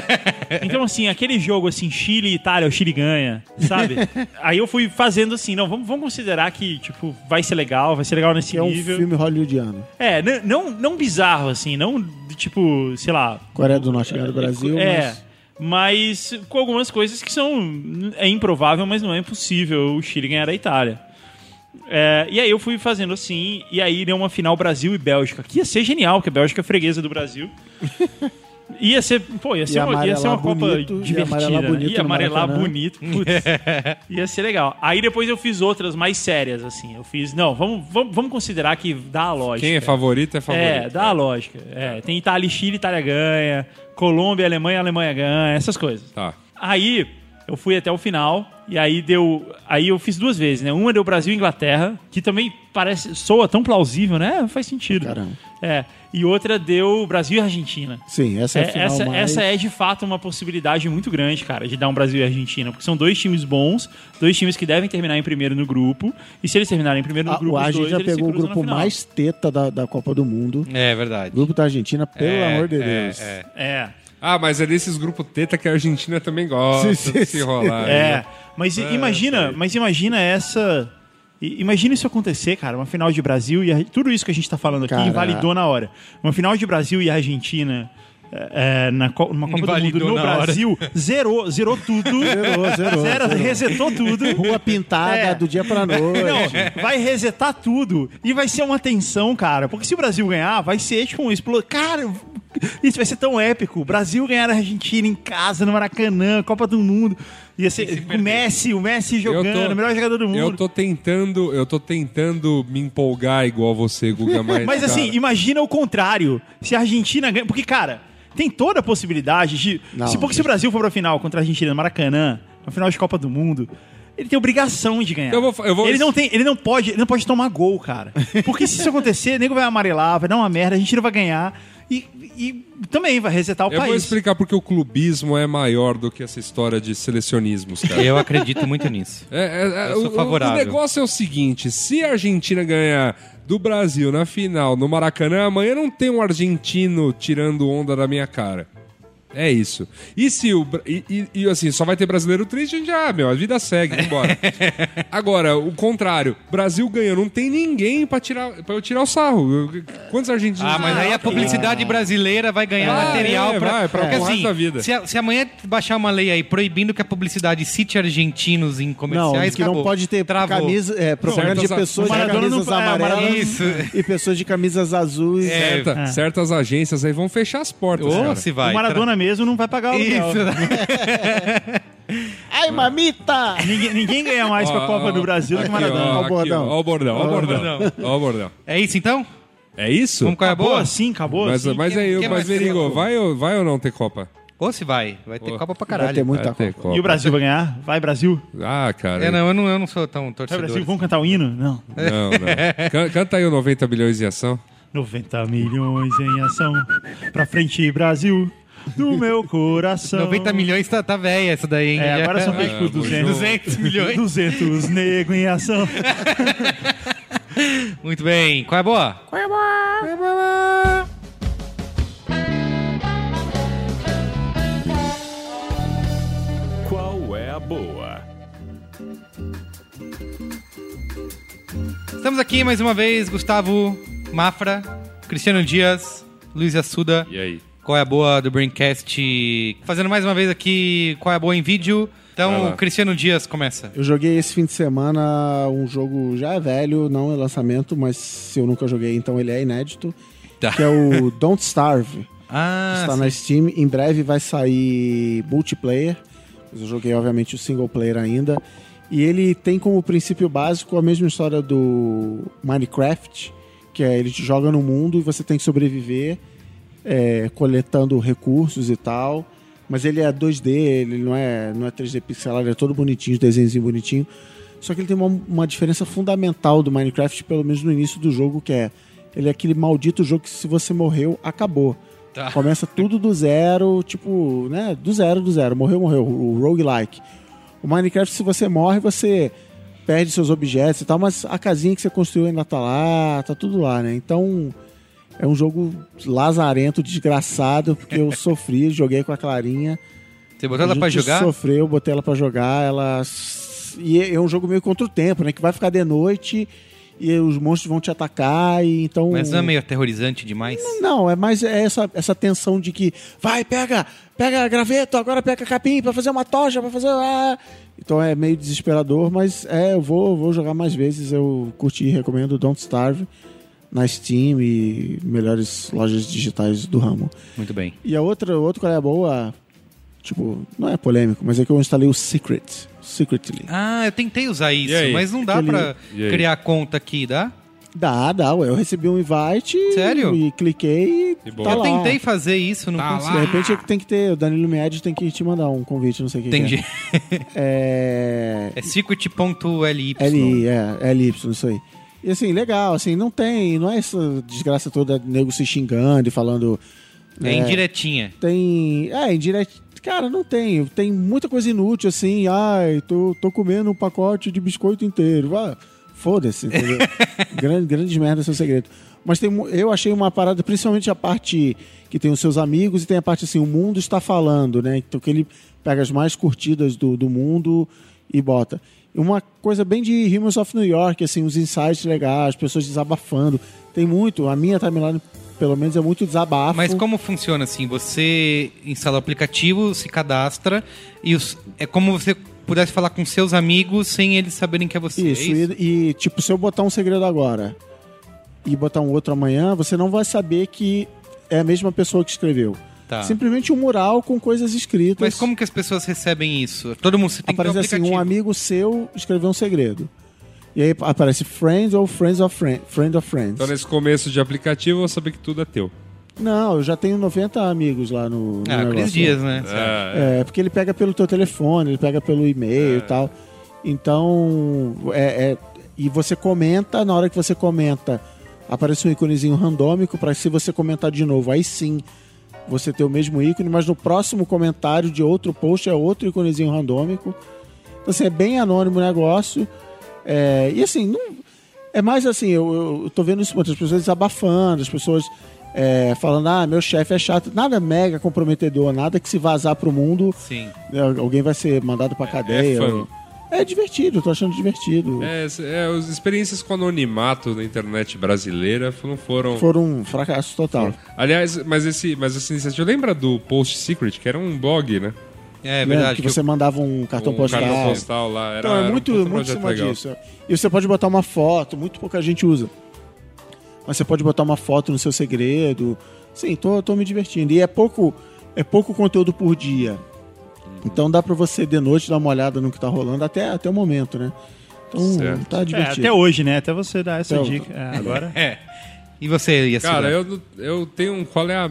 *laughs* então assim, aquele jogo assim, Chile e Itália, o Chile ganha, sabe? *laughs* aí eu fui fazendo assim, não, vamos, vamos considerar que, tipo, vai ser legal, vai ser legal nesse Que é um nível. filme hollywoodiano. É, não, não bizarro assim, não de, tipo, sei lá, Coreia do Norte ganha do Brasil, é, mas... mas com algumas coisas que são. É improvável, mas não é impossível o Chile ganhar da Itália. É, e aí eu fui fazendo assim, e aí deu uma final Brasil e Bélgica, que ia ser genial, porque a Bélgica é freguesa do Brasil. *laughs* Ia ser, pô, ia ser, uma, ia ser uma amarelar Copa bonito, e divertida. amarelar né? bonito ia amarelar bonito. Putz, *laughs* ia ser legal. Aí depois eu fiz outras mais sérias, assim. Eu fiz, não, vamos, vamos, vamos considerar que dá a lógica. Quem é favorito é favorito. É, dá a lógica. É, tem Itália e Chile, Itália ganha. Colômbia, Alemanha, Alemanha ganha. Essas coisas. Tá. Aí eu fui até o final e aí deu, aí eu fiz duas vezes, né? Uma deu Brasil e Inglaterra, que também parece soa tão plausível, né? Faz sentido. Caramba. É. E outra deu Brasil e Argentina. Sim, essa é a É, final essa, mais... essa é de fato uma possibilidade muito grande, cara, de dar um Brasil e Argentina, porque são dois times bons, dois times que devem terminar em primeiro no grupo, e se eles terminarem em primeiro no A, grupo, Ah, o Argentina eles se pegou o grupo mais teta da, da Copa do Mundo. É verdade. O grupo da Argentina, pelo É, amor de é, Deus. é. É. Ah, mas é desses grupos teta que a Argentina também gosta Sim, sim, de se rolar. É, né? mas É, imagina, mas imagina essa. Imagina isso acontecer, cara, uma final de Brasil e tudo isso que a gente tá falando aqui Cara. invalidou na hora. Uma final de Brasil e Argentina é, é, na, co- numa Copa do Invalidou Mundo no na hora. Brasil zerou, zerou tudo. *laughs* Zerou, zerou, Zero, zerou. resetou tudo. Rua pintada É. do dia pra noite. Não, vai resetar tudo. E vai ser uma tensão, cara. Porque se o Brasil ganhar, vai ser tipo um explosão. Cara, *laughs* isso vai ser tão épico. O Brasil ganhar a Argentina em casa, no Maracanã, Copa do Mundo. Ia ser o Messi, o Messi jogando, o melhor jogador do mundo. Eu tô tentando, eu tô tentando me empolgar igual você, Guga, mas. *laughs* Mas assim, cara, imagina o contrário. Se a Argentina ganha. Porque, cara, tem toda a possibilidade de. Não, se, porque se o Brasil for pra final contra a Argentina no Maracanã, na final de Copa do Mundo. Ele tem obrigação de ganhar. Eu vou- eu vou- Ele não tem, ele não pode, ele não pode tomar gol, cara. Porque se isso acontecer, o *laughs* nego vai amarelar, vai dar uma merda, a gente não vai ganhar e, e também vai resetar o eu vou país. explicar porque o clubismo é maior do que essa história de selecionismos, cara. Eu acredito muito nisso. É, é, é, Eu sou o- favorável. O negócio é o seguinte: se a Argentina ganhar do Brasil na final no Maracanã, amanhã não tem um argentino tirando onda da minha cara. É isso. E se o. E, e- e, assim, só vai ter brasileiro triste, a gente já, meu, a vida segue, vambora. *laughs* Agora, o contrário, Brasil ganhou, não tem ninguém pra, tirar, pra eu tirar o sarro. Quantos argentinos Ah, mas aí a publicidade brasileira vai ganhar Vai, material é, pra. vai, pra Porque, resto assim, da vida. Se, a- se amanhã baixar uma lei aí proibindo que a publicidade cite argentinos em Não, comerciais, que não acabou. pode ter Travou. camisa, é, propaganda de Certas- pessoas de camisas não- é, amarelas Isso. e pessoas de camisas azuis. É, Certa- Certas agências aí vão fechar as portas. Ou se vai. o Maradona mesmo não vai pagar o Isso. aluguel. *laughs* Ai, mamita! Ninguém, ninguém ganha mais com a Copa do Brasil do que Maradona. ó, Ó o bordão. Ó, ó o bordão, ó o bordão. Ó o bordão. É isso então? É isso? Vamos é a Acabou boa? assim, acabou Mas, assim. mas que- aí, que mas mais você Merigo, falou? vai, ou- vai ou não ter Copa? Ou se vai. Vai ter Copa pra Vai caralho. ter muita Vai ter Copa. Copa. E o Brasil vai ganhar? Vai, Brasil? Ah, cara. É, não, eu não, eu não sou tão Vai, torcedor. Brasil? Vamos cantar o hino? Não. Não, não. Can- Canta aí o 90 bilhões em ação. 90 milhões em ação. Pra frente, Brasil. Do meu coração. 90 milhões tá, tá velha essa daí, hein? É, agora são feitos por É, 200. 200 milhões. 200 nego em ação. *laughs* Muito bem. Qual é a boa? Qual é a boa? Qual é a boa? Qual é a boa? Estamos aqui mais uma vez, Gustavo Mafra, Cristiano Dias, Luiz Assuda. E aí? Qual é a boa do Braincast? Fazendo mais uma vez aqui, qual é a boa em vídeo? Então, lá. Cristiano Dias começa. Eu joguei esse fim de semana um jogo já é velho, não é lançamento, mas se eu nunca joguei, então ele é inédito. Tá. Que é o *laughs* Don't Starve. Ah, Está sim. na Steam. Em breve vai sair multiplayer. Mas eu joguei, obviamente, o single player ainda. E ele tem como princípio básico a mesma história do Minecraft, que é ele te joga no mundo e você tem que sobreviver é, coletando recursos e tal. Mas ele é 2D, ele não é, não é 3D pixelado, ele é todo bonitinho, desenhozinho bonitinho. Só que ele tem uma, uma diferença fundamental do Minecraft, pelo menos no início do jogo, que é ele é aquele maldito jogo que se você morreu, acabou. Tá. Começa tudo do zero, tipo, né? Do zero, do zero. Morreu, morreu. O roguelike. O Minecraft, se você morre, você perde seus objetos e tal, mas a casinha que você construiu ainda tá lá, tá tudo lá, né? Então, é um jogo lazarento, desgraçado, porque eu *laughs* sofri, joguei com a Clarinha. Você botou ela pra jogar? Sofreu, botei ela pra jogar, ela... E é um jogo meio contra o tempo, né? Que vai ficar de noite e os monstros vão te atacar e então... Mas não é meio aterrorizante demais? Não, é mais essa, essa tensão de que vai, pega, pega graveto, agora pega capim pra fazer uma tocha, pra fazer. ah. Então é meio desesperador, mas é, eu vou, vou jogar mais vezes. Eu curti e recomendo Don't Starve na Steam e melhores lojas digitais do ramo. Muito bem. E a outra, outra qual é a boa, tipo, não é polêmico, mas é que eu instalei o Secret, Secretly. Ah, eu tentei usar isso, mas não dá Aquele- pra criar conta aqui, dá? Dá, dá. Eu recebi um invite Sério? e cliquei Que e tá eu lá. tentei fazer isso, não Tá consegui. De repente é que tem que ter, o Danilo Mied tem que te mandar um convite, não sei o que. que Entendi. é. *laughs* É secret.ly. É LI, é, LY, isso aí. E assim, legal, assim, não tem, não é essa desgraça toda, nego se xingando e falando. É né, indiretinha. Tem. É, indireto. Cara, não tem. Tem muita coisa inútil, assim. Ai, tô, tô comendo um pacote de biscoito inteiro. Ah, Foda-se, entendeu? *laughs* Grande, grandes merdas seu segredo. Mas tem, eu achei uma parada, principalmente a parte que tem os seus amigos e tem a parte assim, o mundo está falando, né? Então que ele pega as mais curtidas do, do mundo e bota. Uma coisa bem de Humans of New York, assim, os insights legais, as pessoas desabafando. Tem muito, a minha timeline, pelo menos, é muito desabafo. Mas como funciona assim? Você instala o aplicativo, se cadastra e os- é como você pudesse falar com seus amigos sem eles saberem que é você. Isso, é isso? E, e, tipo, se eu botar um segredo agora e botar um outro amanhã, você não vai saber que é a mesma pessoa que escreveu. Tá. Simplesmente um mural com coisas escritas. Mas como que as pessoas recebem isso? Todo mundo você tem que ter um aparece assim, um amigo seu escreveu um segredo. E aí aparece Friends ou Friends of Friends. Friend of Friends. Então, nesse começo de aplicativo, eu vou saber que tudo é teu. Não, eu já tenho 90 amigos lá no, no Ah, negócio. Cris Dias, né? É. É, porque ele pega pelo teu telefone, ele pega pelo e-mail e tal. Então, é, é- e você comenta, na hora que você comenta, aparece um íconezinho randômico para se você comentar de novo, aí sim você ter o mesmo ícone, mas no próximo comentário de outro post é outro íconezinho randômico. Então, assim, é bem anônimo o negócio. É, e assim, não, é mais assim, eu, eu, tô vendo isso muitas pessoas desabafando, as pessoas é, falando, ah, meu chefe é chato. Nada mega comprometedor, nada que se vazar pro mundo, Sim. né, alguém vai ser mandado pra cadeia. fã. ou- É divertido, eu tô achando divertido. É, é, as experiências com anonimato na internet brasileira não foram. Foram um fracasso total. Aliás, mas, esse, mas essa iniciativa lembra do Post Secret, que era um blog, né? É Lembra verdade. que que você mandava um cartão um postal. cartão postal lá. Era, Então, é era um muito, muito cima legal. disso. E você pode botar uma foto, muito pouca gente usa. Mas você pode botar uma foto no seu segredo. Sim, tô, tô me divertindo. E é pouco, é pouco conteúdo por dia. Então dá pra você de noite dar uma olhada no que tá rolando até, até o momento, né? Então Certo. tá É, divertido. até hoje, né? Até você dar essa Até dica. É, agora. *laughs* É. E você, Yasuda? Cara, eu, eu tenho um. Qual é a.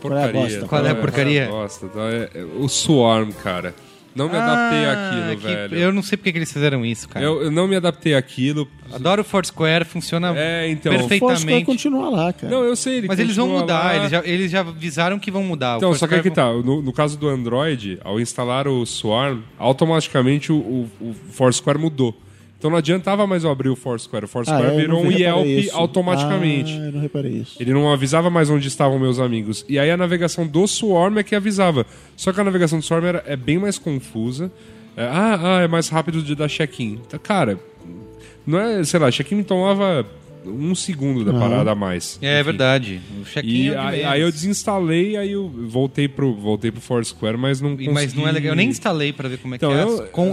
porcaria. bosta? Qual é a porcaria? Bosta, tá? É- é o Swarm, cara. Não me adaptei Ah, àquilo, que- velho. Eu não sei porque que eles fizeram isso, cara. Eu, eu não me adaptei àquilo. Adoro o Foursquare, funciona É, então. Foursquare perfeitamente. continua lá, cara. Não, eu sei, ele Mas eles vão mudar, lá. eles já, eles já avisaram que vão mudar. O Então, só que Foursquare aqui tá, no, no caso do Android, ao instalar o Swarm, automaticamente o, o, o Foursquare mudou. Então não adiantava mais eu abrir o Foursquare. O Foursquare Ah, eu virou um Yelp isso. automaticamente. Ah, eu não reparei isso. Ele não avisava mais onde estavam meus amigos. E aí a navegação do Swarm é que avisava. Só que a navegação do Swarm era, é bem mais confusa. É, ah, ah, é mais rápido de dar check-in. Então, cara, não é, sei lá, check-in tomava um segundo da parada a mais. É Enfim. verdade. O check-in E é o de aí, aí eu desinstalei, aí eu voltei pro, voltei pro Foursquare, mas não E- consegui... Mas não é legal. Eu nem instalei pra ver como é Então, que é. eu- Com...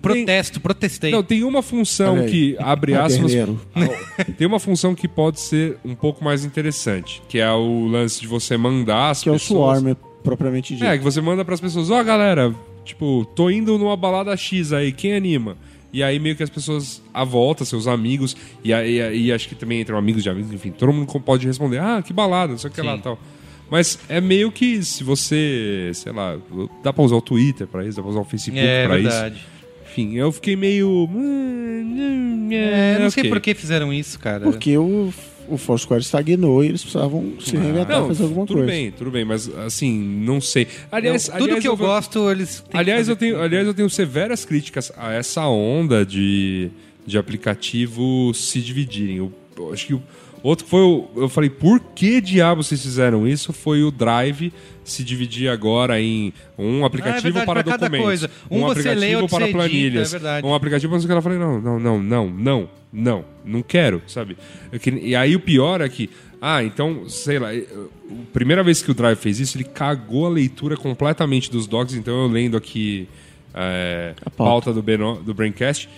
Protesto, protestei. Não, tem uma função que, abre *laughs* aspas, Caderneiro. *laughs* tem uma função que pode ser um pouco mais interessante, que é o lance de você mandar as Que é o pessoas... Swarm, propriamente dito. É, que você manda pras pessoas, ó galera, tipo, tô indo numa balada X aí, quem anima? E aí meio que as pessoas à volta, seus amigos, e aí e acho que também entram amigos de amigos, enfim, todo mundo pode responder, ah, que balada, não sei o que lá Sim. tal. Mas é meio que se você, sei lá, dá pra usar o Twitter pra isso, dá pra usar o Facebook é pra verdade. isso. Enfim, eu fiquei meio. É, eu não *laughs* sei ok. por que fizeram isso, cara. Porque o, o Foursquare estagnou e eles precisavam se reinventar, Ah, Não, fazer alguma tudo coisa. bem, tudo bem, mas assim, não sei. Aliás, Eu- tudo aliás, que eu vou- gosto, eles Aliás, eu tenho, tudo. aliás, eu tenho severas críticas a essa onda de, de aplicativos se dividirem. Eu, eu acho que o outro que foi o. Eu falei, por que diabo vocês fizeram isso? Foi o Drive se dividir agora em um aplicativo verdade, para pra cada documentos. coisa. Um você aplicativo lê, outro para você edita, planilhas. é verdade. Um aplicativo para que. Ela falei, não, não, não, não, não, não, não quero, sabe? Que- E aí o pior é que. Ah, então, sei lá, a primeira vez que o Drive fez isso, ele cagou a leitura completamente dos docs. Então eu lendo aqui é, A pauta, pauta. do, Beno, do Braincast,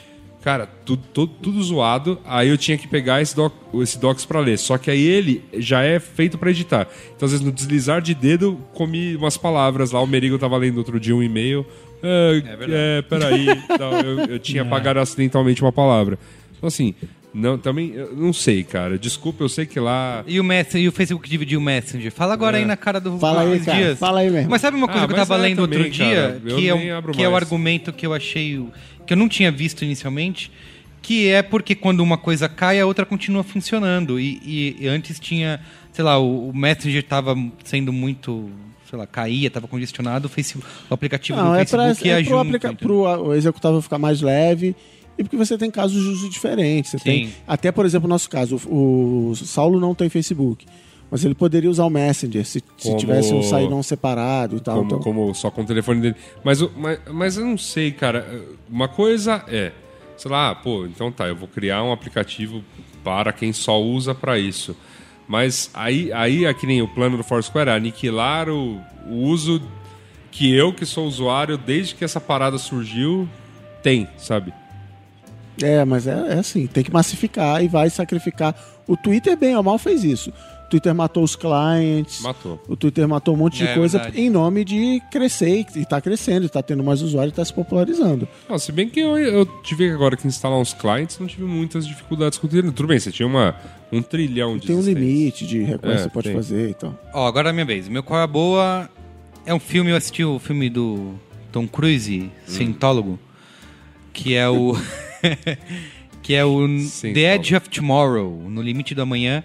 cara, tudo, tudo, tudo zoado. Aí eu tinha que pegar esse, doc, esse docs pra ler. Só que aí ele já é feito pra editar. Então, às vezes, no deslizar de dedo, comi umas palavras lá. O Merigo tava lendo outro dia um e-mail. É, verdade. é peraí. *laughs* eu, eu tinha apagado acidentalmente uma palavra. Então, assim, não, também, eu não sei, cara. Desculpa, eu sei que lá. E o, Messenger, e o Facebook dividiu o Messenger. Fala agora aí na cara do Fala aí, cara. Dias. Fala aí mesmo. Mas sabe uma coisa Ah, que eu tava é lendo também, outro dia? cara. Eu que é, que é o mais. argumento que eu achei. que eu não tinha visto inicialmente. Que é porque quando uma coisa cai, a outra continua funcionando. E, e- e antes tinha, sei lá, o, o Messenger tava sendo muito. sei lá, caía, tava congestionado, o, Facebook, o aplicativo Não, do é, pra, Facebook ia é pro, junto. aplica, entendeu? pro a- o executável ficar mais leve e porque você tem casos de uso diferentes. Você tem, Sim. até, por exemplo, no nosso caso, o, o Saulo não tem Facebook. Mas ele poderia usar o Messenger se, se Como- tivesse um sairão separado e tal. como, então- como só com o telefone dele. Mas, mas, mas eu não sei, cara. Uma coisa é, sei lá, pô, então tá, eu vou criar um aplicativo para quem só usa para isso. Mas aí, aí é que nem o plano do Foursquare, é aniquilar o, o uso que eu, que sou usuário, desde que essa parada surgiu, tem, sabe? É, mas é, é assim, tem que massificar e vai sacrificar. O Twitter, bem ou mal, fez isso. O Twitter matou os clients. Matou. O Twitter matou um monte de É, coisa verdade. em nome de crescer e tá crescendo, e tá tendo mais usuários e tá se popularizando. Não, se bem que eu, eu tive agora que instalar uns clients, não tive muitas dificuldades com o Twitter. Tudo bem, você tinha uma, um trilhão de Tem um limite de request É, que você pode tem. fazer e tal. Ó, agora é a minha vez. Meu Qual é a Boa é um filme, eu assisti o filme do Tom Cruise, Cientólogo, que é o. *laughs* *laughs* que é o The Cientólogo. Edge of Tomorrow, No Limite do Amanhã.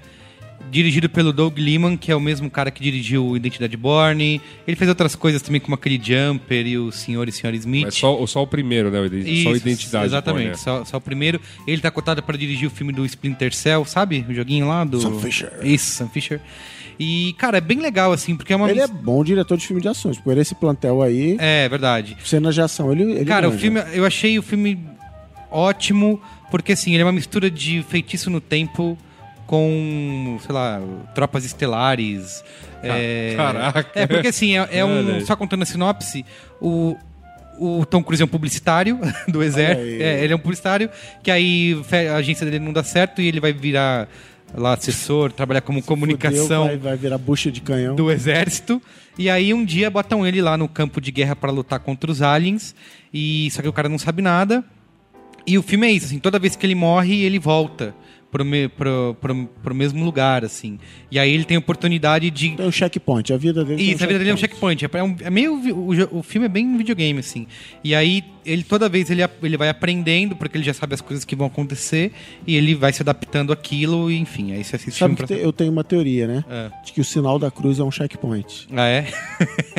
Dirigido pelo Doug Liman, que é o mesmo cara que dirigiu Identidade Borne. Ele fez outras coisas também, como aquele Jumper e o Senhor e Senhora Smith. Mas só, só o primeiro, né? o ident- só Isso, identidade. Exatamente, pô, né? só, só o primeiro. Ele tá cotado para dirigir o filme do Splinter Cell, sabe? O joguinho lá do. Sam Fisher. Isso, Sam Fisher. E, cara, é bem legal, assim, porque é uma. Ele é bom diretor de filme de ações. Por esse plantel aí, É, verdade. cenas de ação, ele, ele Cara, o manja. filme, eu achei o filme ótimo, porque assim, ele é uma mistura de feitiço no tempo com, sei lá, tropas estelares. é... caraca. É, porque assim, é, é um. Só contando a sinopse, o. O Tom Cruise é um publicitário *laughs* do exército. É, ele é um publicitário que aí a agência dele não dá certo e ele vai virar lá assessor, trabalhar como comunicação Fudeu, vai, vai virar bucha de canhão. do exército. E aí um dia botam ele lá no campo de guerra pra lutar contra os aliens. E só que o cara não sabe nada. E o filme é isso, assim, toda vez que ele morre, ele volta pro, me- pro, pro, pro mesmo lugar, assim. E aí ele tem a oportunidade de É o checkpoint, a vida dele isso, a vida dele é um checkpoint. É, um- é meio. O, o filme é bem um videogame, assim. E aí, ele toda vez ele, ele vai aprendendo, porque ele já sabe as coisas que vão acontecer, e ele vai se adaptando àquilo, e enfim. Aí você assiste Sabe te- eu tenho uma teoria, né? É. De que o sinal da cruz é um checkpoint. Ah, é?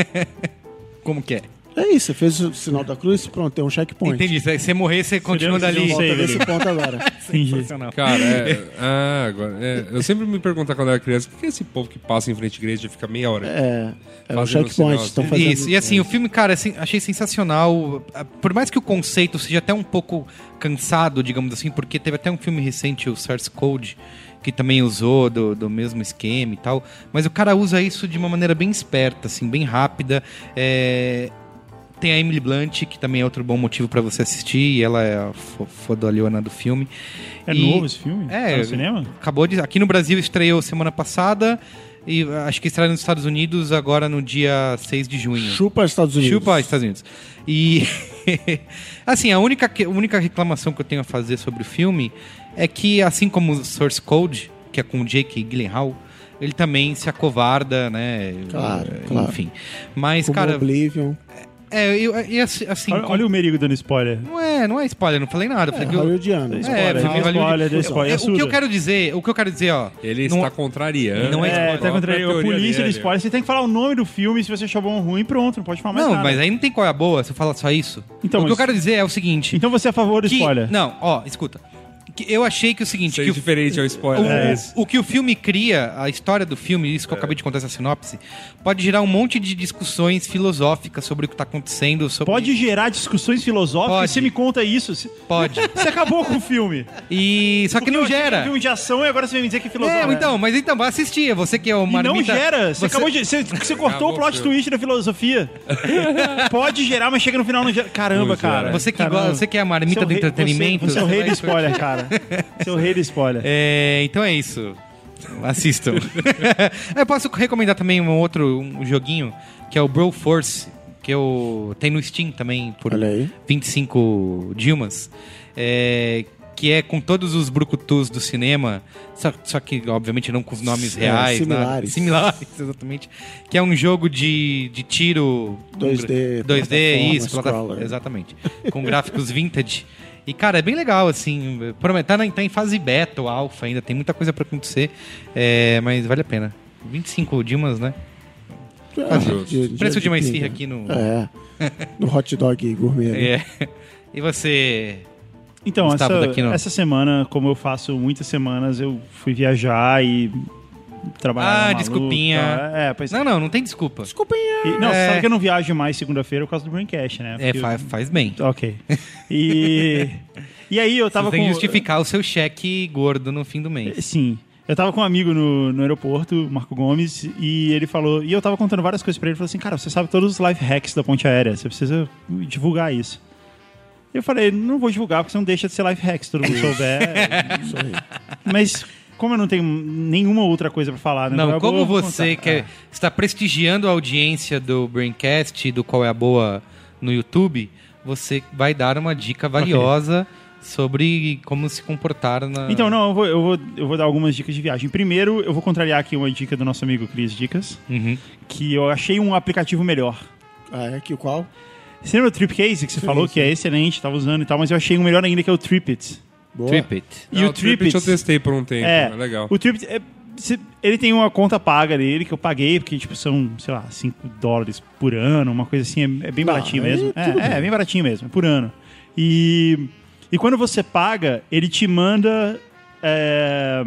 *laughs* Como que é? É isso, você fez o sinal da cruz, pronto, tem um checkpoint. Entendi. Se você morrer, você continua um dali. Volta ele. nesse ponto agora. *laughs* Entendi. Cara, é, ah, agora, é, eu sempre me perguntava quando era criança, por que esse povo que passa em frente à igreja fica meia hora? É, é o Fazendo checkpoint. sinal, Estão assim. fazendo Isso, e assim, o filme, cara, assim, achei sensacional. Ah, Por mais que o conceito seja até um pouco cansado, digamos assim, porque teve até um filme recente, o Source Code, que também usou do, do mesmo esquema e tal. Mas o cara usa isso de uma maneira bem esperta, assim, bem rápida. É, Tem a Emily Blunt, que também é outro bom motivo pra você assistir, e ela é a fo- fodolhona do filme. É E- novo esse filme? É, Tá no cinema? Acabou de. Aqui no Brasil estreou semana passada. E acho que estreia nos Estados Unidos agora no dia 6 de junho. Chupa Estados Unidos. Chupa Estados Unidos. E *laughs* assim, a única, a única reclamação que eu tenho a fazer sobre o filme é que, assim como o Source Code, que é com o Jake Gyllenhaal, ele também se acovarda, né? Claro, claro. Enfim. Mas, Como cara, Oblivion. É, eu, e assim, assim, Olha, com- olha o Merigo dando spoiler. não é, não é spoiler, não falei nada. eu É, falei que eu- hollywoodiano. É, Spoiler, filme deu Hollywood. spoiler, deu spoiler. É, É o que eu quero dizer, o que eu quero dizer, ó. Ele não- está contrariando. não é É, spoiler. tá contra a a polícia do spoiler. Você tem que falar o nome do filme, se você achou bom ou ruim, pronto, não pode falar mais Não, nada. mas aí não tem qual é a boa, você fala só isso. Então, o que mas- eu quero dizer é o seguinte. Então você é a favor do que- spoiler? Não, ó, escuta. Eu achei que o seguinte, é que o, diferente ao o, spoiler. É o- isso. o que o filme cria, a história do filme, isso que eu acabei de contar essa sinopse, pode gerar um monte de discussões filosóficas sobre o que tá acontecendo. Sobre... Pode gerar discussões filosóficas? Pode. Você me conta isso? Pode. *laughs* você acabou com o filme. E só que Porque não que era gera. um filme de ação e agora você vai me dizer que é filosófico. É, então, mas então, vai assistir. Você que é o E marmita... não gera. Você, você- acabou de. Você, você cortou Acabou o plot filme. twist da filosofia. *laughs* Pode gerar, mas chega no final não gera. Caramba, cara. Você que, Caramba. gosta, você que é a marmita é do rei- entretenimento. Você, você é o rei do spoiler, *laughs* cara. *laughs* O rei do spoiler. É, então é isso. Assistam. *laughs* Eu posso recomendar também um outro um joguinho, que é o Bro Force, que eu tem no Steam também por Olha aí. 25 Dilmas. É, que é com todos os brucutus do cinema, só, só que obviamente não com os nomes É, reais. similares. nada. Similares, *laughs* exatamente. Que é um jogo de, de tiro... 2D, 2D, plataforma, isso, exatamente. Com gráficos vintage. E, cara, é bem legal, assim. Tá, na- tá em fase beta ou alpha ainda, tem muita coisa pra acontecer. é, mas vale a pena. 25 Dilmas, né? É, de- de- Preço de uma esfirra aqui no. É. No hot dog gourmet. ali. É. E você. Então, Gustavo, essa, no- essa semana, como eu faço muitas semanas, eu fui viajar e trabalhar. Ah, desculpinha. tá? É, pois Não, não, não tem desculpa. E- não, É. você sabe que eu não viajo mais segunda-feira por causa do Braincast, né? É, Porque faz, faz bem. Ok. E. *laughs* E aí eu tava Você tem com. que justificar o seu cheque gordo no fim do mês. Sim. Eu tava com um amigo no, no aeroporto, Marco Gomes, e ele falou. E eu tava contando várias coisas pra ele. Ele falou assim: Cara, você sabe todos os life hacks da ponte aérea, você precisa divulgar isso. Eu falei: Não vou divulgar porque você não deixa de ser life hacks, se todo mundo *laughs* souber. Mas, como eu não tenho nenhuma outra coisa pra falar, né? Não, eu como vou você contar. quer, está prestigiando a audiência do Braincast e do Qual é a Boa no YouTube, você vai dar uma dica valiosa sobre como se comportar na. Então, não, eu vou, eu, vou, eu vou dar algumas dicas de viagem. Primeiro, eu vou contrariar aqui uma dica do nosso amigo Cris Dicas, Uhum. que eu achei um aplicativo melhor. Ah, é que o qual? Você lembra o Tripcase que você Sim, falou sim. que é excelente, tava usando e tal, mas eu achei um melhor ainda que é o Tripit. Boa. Trip It. E Ah, o Tripit, eu testei por um tempo, é, é legal. O Tripit, é, ele tem uma conta paga dele que eu paguei, porque tipo são, sei lá, 5 dólares por ano, uma coisa assim, é, é bem Não, baratinho mesmo. tudo É, é, bem. baratinho mesmo, é por ano. E, e quando você paga, ele te manda é,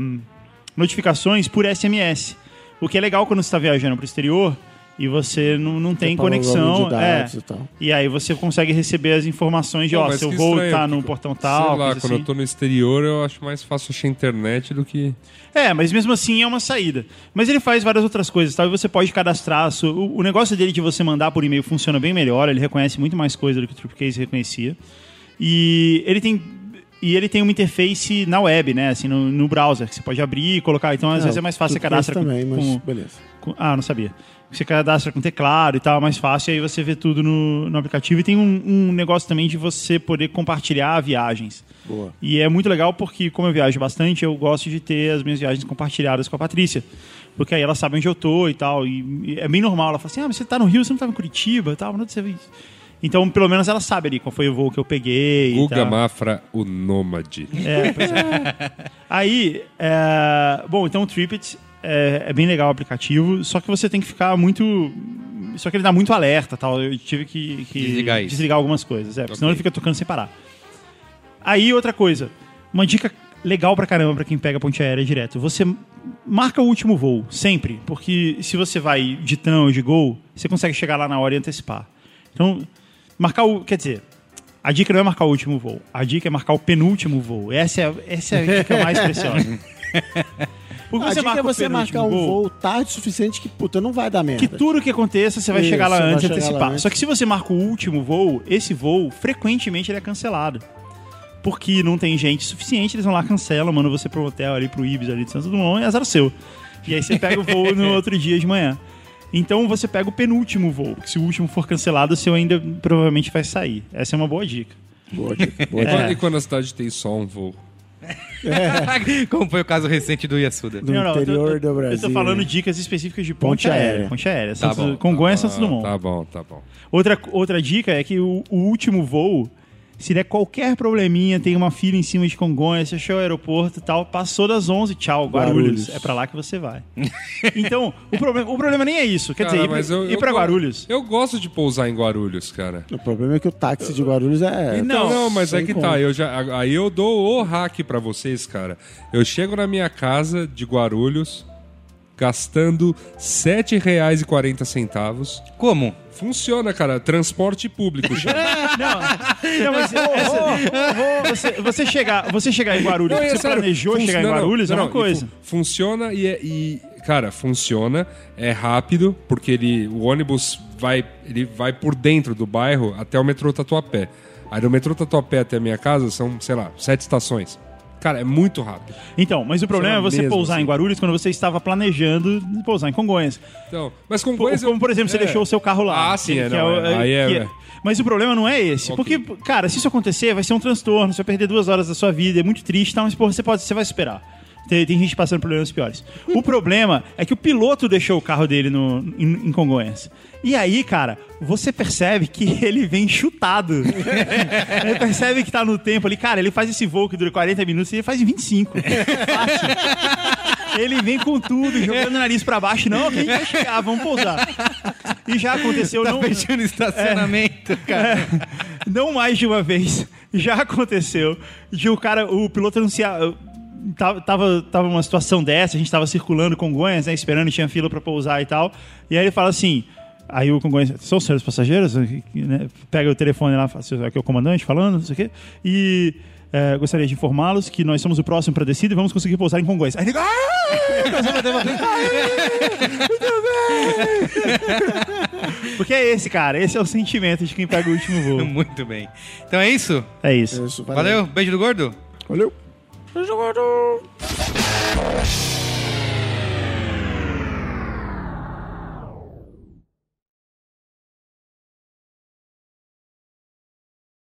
notificações por SMS. O que é legal quando você está viajando para o exterior e você não, não tem conexão. é, e tal. e aí você consegue receber as informações de, Pô, ó, seu voo estranho, tá no portão tal, Sei lá, quando assim. eu tô no exterior, eu acho mais fácil achar internet do que. É, mas mesmo assim é uma saída. Mas ele faz várias outras coisas, tá? E você pode cadastrar. O, o negócio dele de você mandar por e-mail funciona bem melhor, ele reconhece muito mais coisa do que o Tripcase reconhecia. E ele tem e ele tem uma interface na web, né? Assim, no, no browser, que você pode abrir e colocar. Então, às Não, vezes é mais fácil você cadastra com- também, mas com, beleza. Ah, não sabia. Você cadastra com teclado e tal, é mais fácil, e aí você vê tudo no, no aplicativo. E tem um, um negócio também de você poder compartilhar viagens. Boa. E é muito legal porque, como eu viajo bastante, eu gosto de ter as minhas viagens compartilhadas com a Patrícia. Porque aí ela sabe onde eu tô e tal. E, é bem normal. Ela fala assim: ah, mas você tá no Rio, você não tava em Curitiba e tal. Onde você? Então, pelo menos ela sabe ali qual foi o voo que eu peguei. Guga. Mafra, o nômade. É, pois é. *laughs* Aí, é, bom, então o Tripit é, é bem legal o aplicativo, só que você tem que ficar muito. Só que ele dá muito alerta tal. Eu tive que, que Desligar desligar algumas coisas, é, porque senão Ok. ele fica tocando sem parar. Aí, outra coisa, uma dica legal pra caramba pra quem pega a ponte aérea direto. Você marca o último voo, sempre, porque se você vai de tram ou de gol, você consegue chegar lá na hora e antecipar. Então, marcar o. Quer dizer, a dica não é marcar o último voo, a dica é marcar o penúltimo voo. Essa é, essa é a dica mais preciosa. *laughs* Porque A você dica marca é o você marcar um voo, voo tarde o suficiente que, puta, não vai dar merda. que tudo que aconteça você vai Isso, chegar lá vai antes e antecipar. antes. Só que se você marca o último voo, esse voo, frequentemente ele é cancelado. Porque não tem gente suficiente, eles vão lá, cancelam, mandam você pro hotel ali, pro Ibis ali de Santos Dumont e azar o seu. E aí você pega o voo no *laughs* outro dia de manhã. Então você pega o penúltimo voo, porque se o último for cancelado, o seu ainda provavelmente vai sair. Essa é uma boa dica. Boa dica, boa E dica. quando- E quando a cidade tem só um voo? *laughs* Como foi o caso recente do Yasuda. Do Não, não, eu tô- interior eu, do Brasil. Eu tô falando dicas específicas de ponte, Ponte aérea. aérea. Ponte aérea. Tá Santos, bom, Congonhas e Santos Dumont. Tá bom, tá bom. Outra, outra dica é que o, o último voo, se der qualquer probleminha, tem uma fila em cima de Congonhas, você achou o aeroporto e tal, passou das 11, tchau, Guarulhos. Guarulhos. É pra lá que você vai. então, o problema, o problema nem é isso. Quer Cara, dizer, ir, mas eu- ir eu pra go- Guarulhos. Eu gosto de pousar em Guarulhos, cara. O problema é que o táxi de Guarulhos é. Não, não, mas é que conta. tá. Eu já, aí eu dou o hack pra vocês, cara. Eu chego na minha casa de Guarulhos gastando R$ 7,40. Como? Funciona, cara. Transporte público. *laughs* chama. Não, mas essa- você, você, chegar, você chegar em Guarulhos, Não, é você sério, planejou fun- chegar em não, não, Guarulhos, não, é uma não, e coisa. fu- funciona e, é- e, cara, funciona, é rápido, porque ele, o ônibus vai, ele vai por dentro do bairro até o metrô Tatuapé. Aí do metrô Tatuapé até a minha casa são, sei lá, sete estações. Cara, é muito rápido. Então, mas o problema é você mesmo, pousar assim. em Guarulhos quando você estava planejando pousar em Congonhas. Então, mas com Como, por exemplo, você é. deixou o seu carro lá. Ah, sim, é, não, o- é, aí é- Mas o problema não é esse. Ok. Porque, cara, se isso acontecer, vai ser um transtorno, você vai perder duas horas da sua vida, é muito triste, tá? mas porra, você, pode, você vai superar. Tem, tem gente passando problemas piores. O problema é que o piloto deixou o carro dele no, em, em Congonhas. E aí, cara, você percebe que *laughs* ele vem chutado. *laughs* ele percebe que tá no tempo ali. Cara, ele faz esse voo que dura 40 minutos e ele faz em 25. *laughs* Fácil. Ele vem com tudo, jogando o nariz pra baixo. Não, que a gente vai chegar, vamos pousar. E já aconteceu, Tá não, fechando estacionamento, cara. não mais de uma vez. Já aconteceu de o cara, o piloto anunciar. Tava, tava, tava uma situação dessa, a gente tava circulando com Congonhas, né, esperando, tinha fila pra pousar e tal. E aí ele fala assim. Aí o Congonhas, são os senhores passageiros? Né, Pega o telefone lá, fala, aqui é o comandante falando, não sei o quê. E é, gostaria de informá-los que nós somos o próximo para descida e vamos conseguir pousar em Congonhas. Aí ele, ah! *laughs* Porque é esse, cara. Esse é o sentimento de quem pega o último voo. *laughs* Muito bem. Então é isso? É isso. Isso, Valeu. Beijo do gordo. Valeu. 죄송하죠.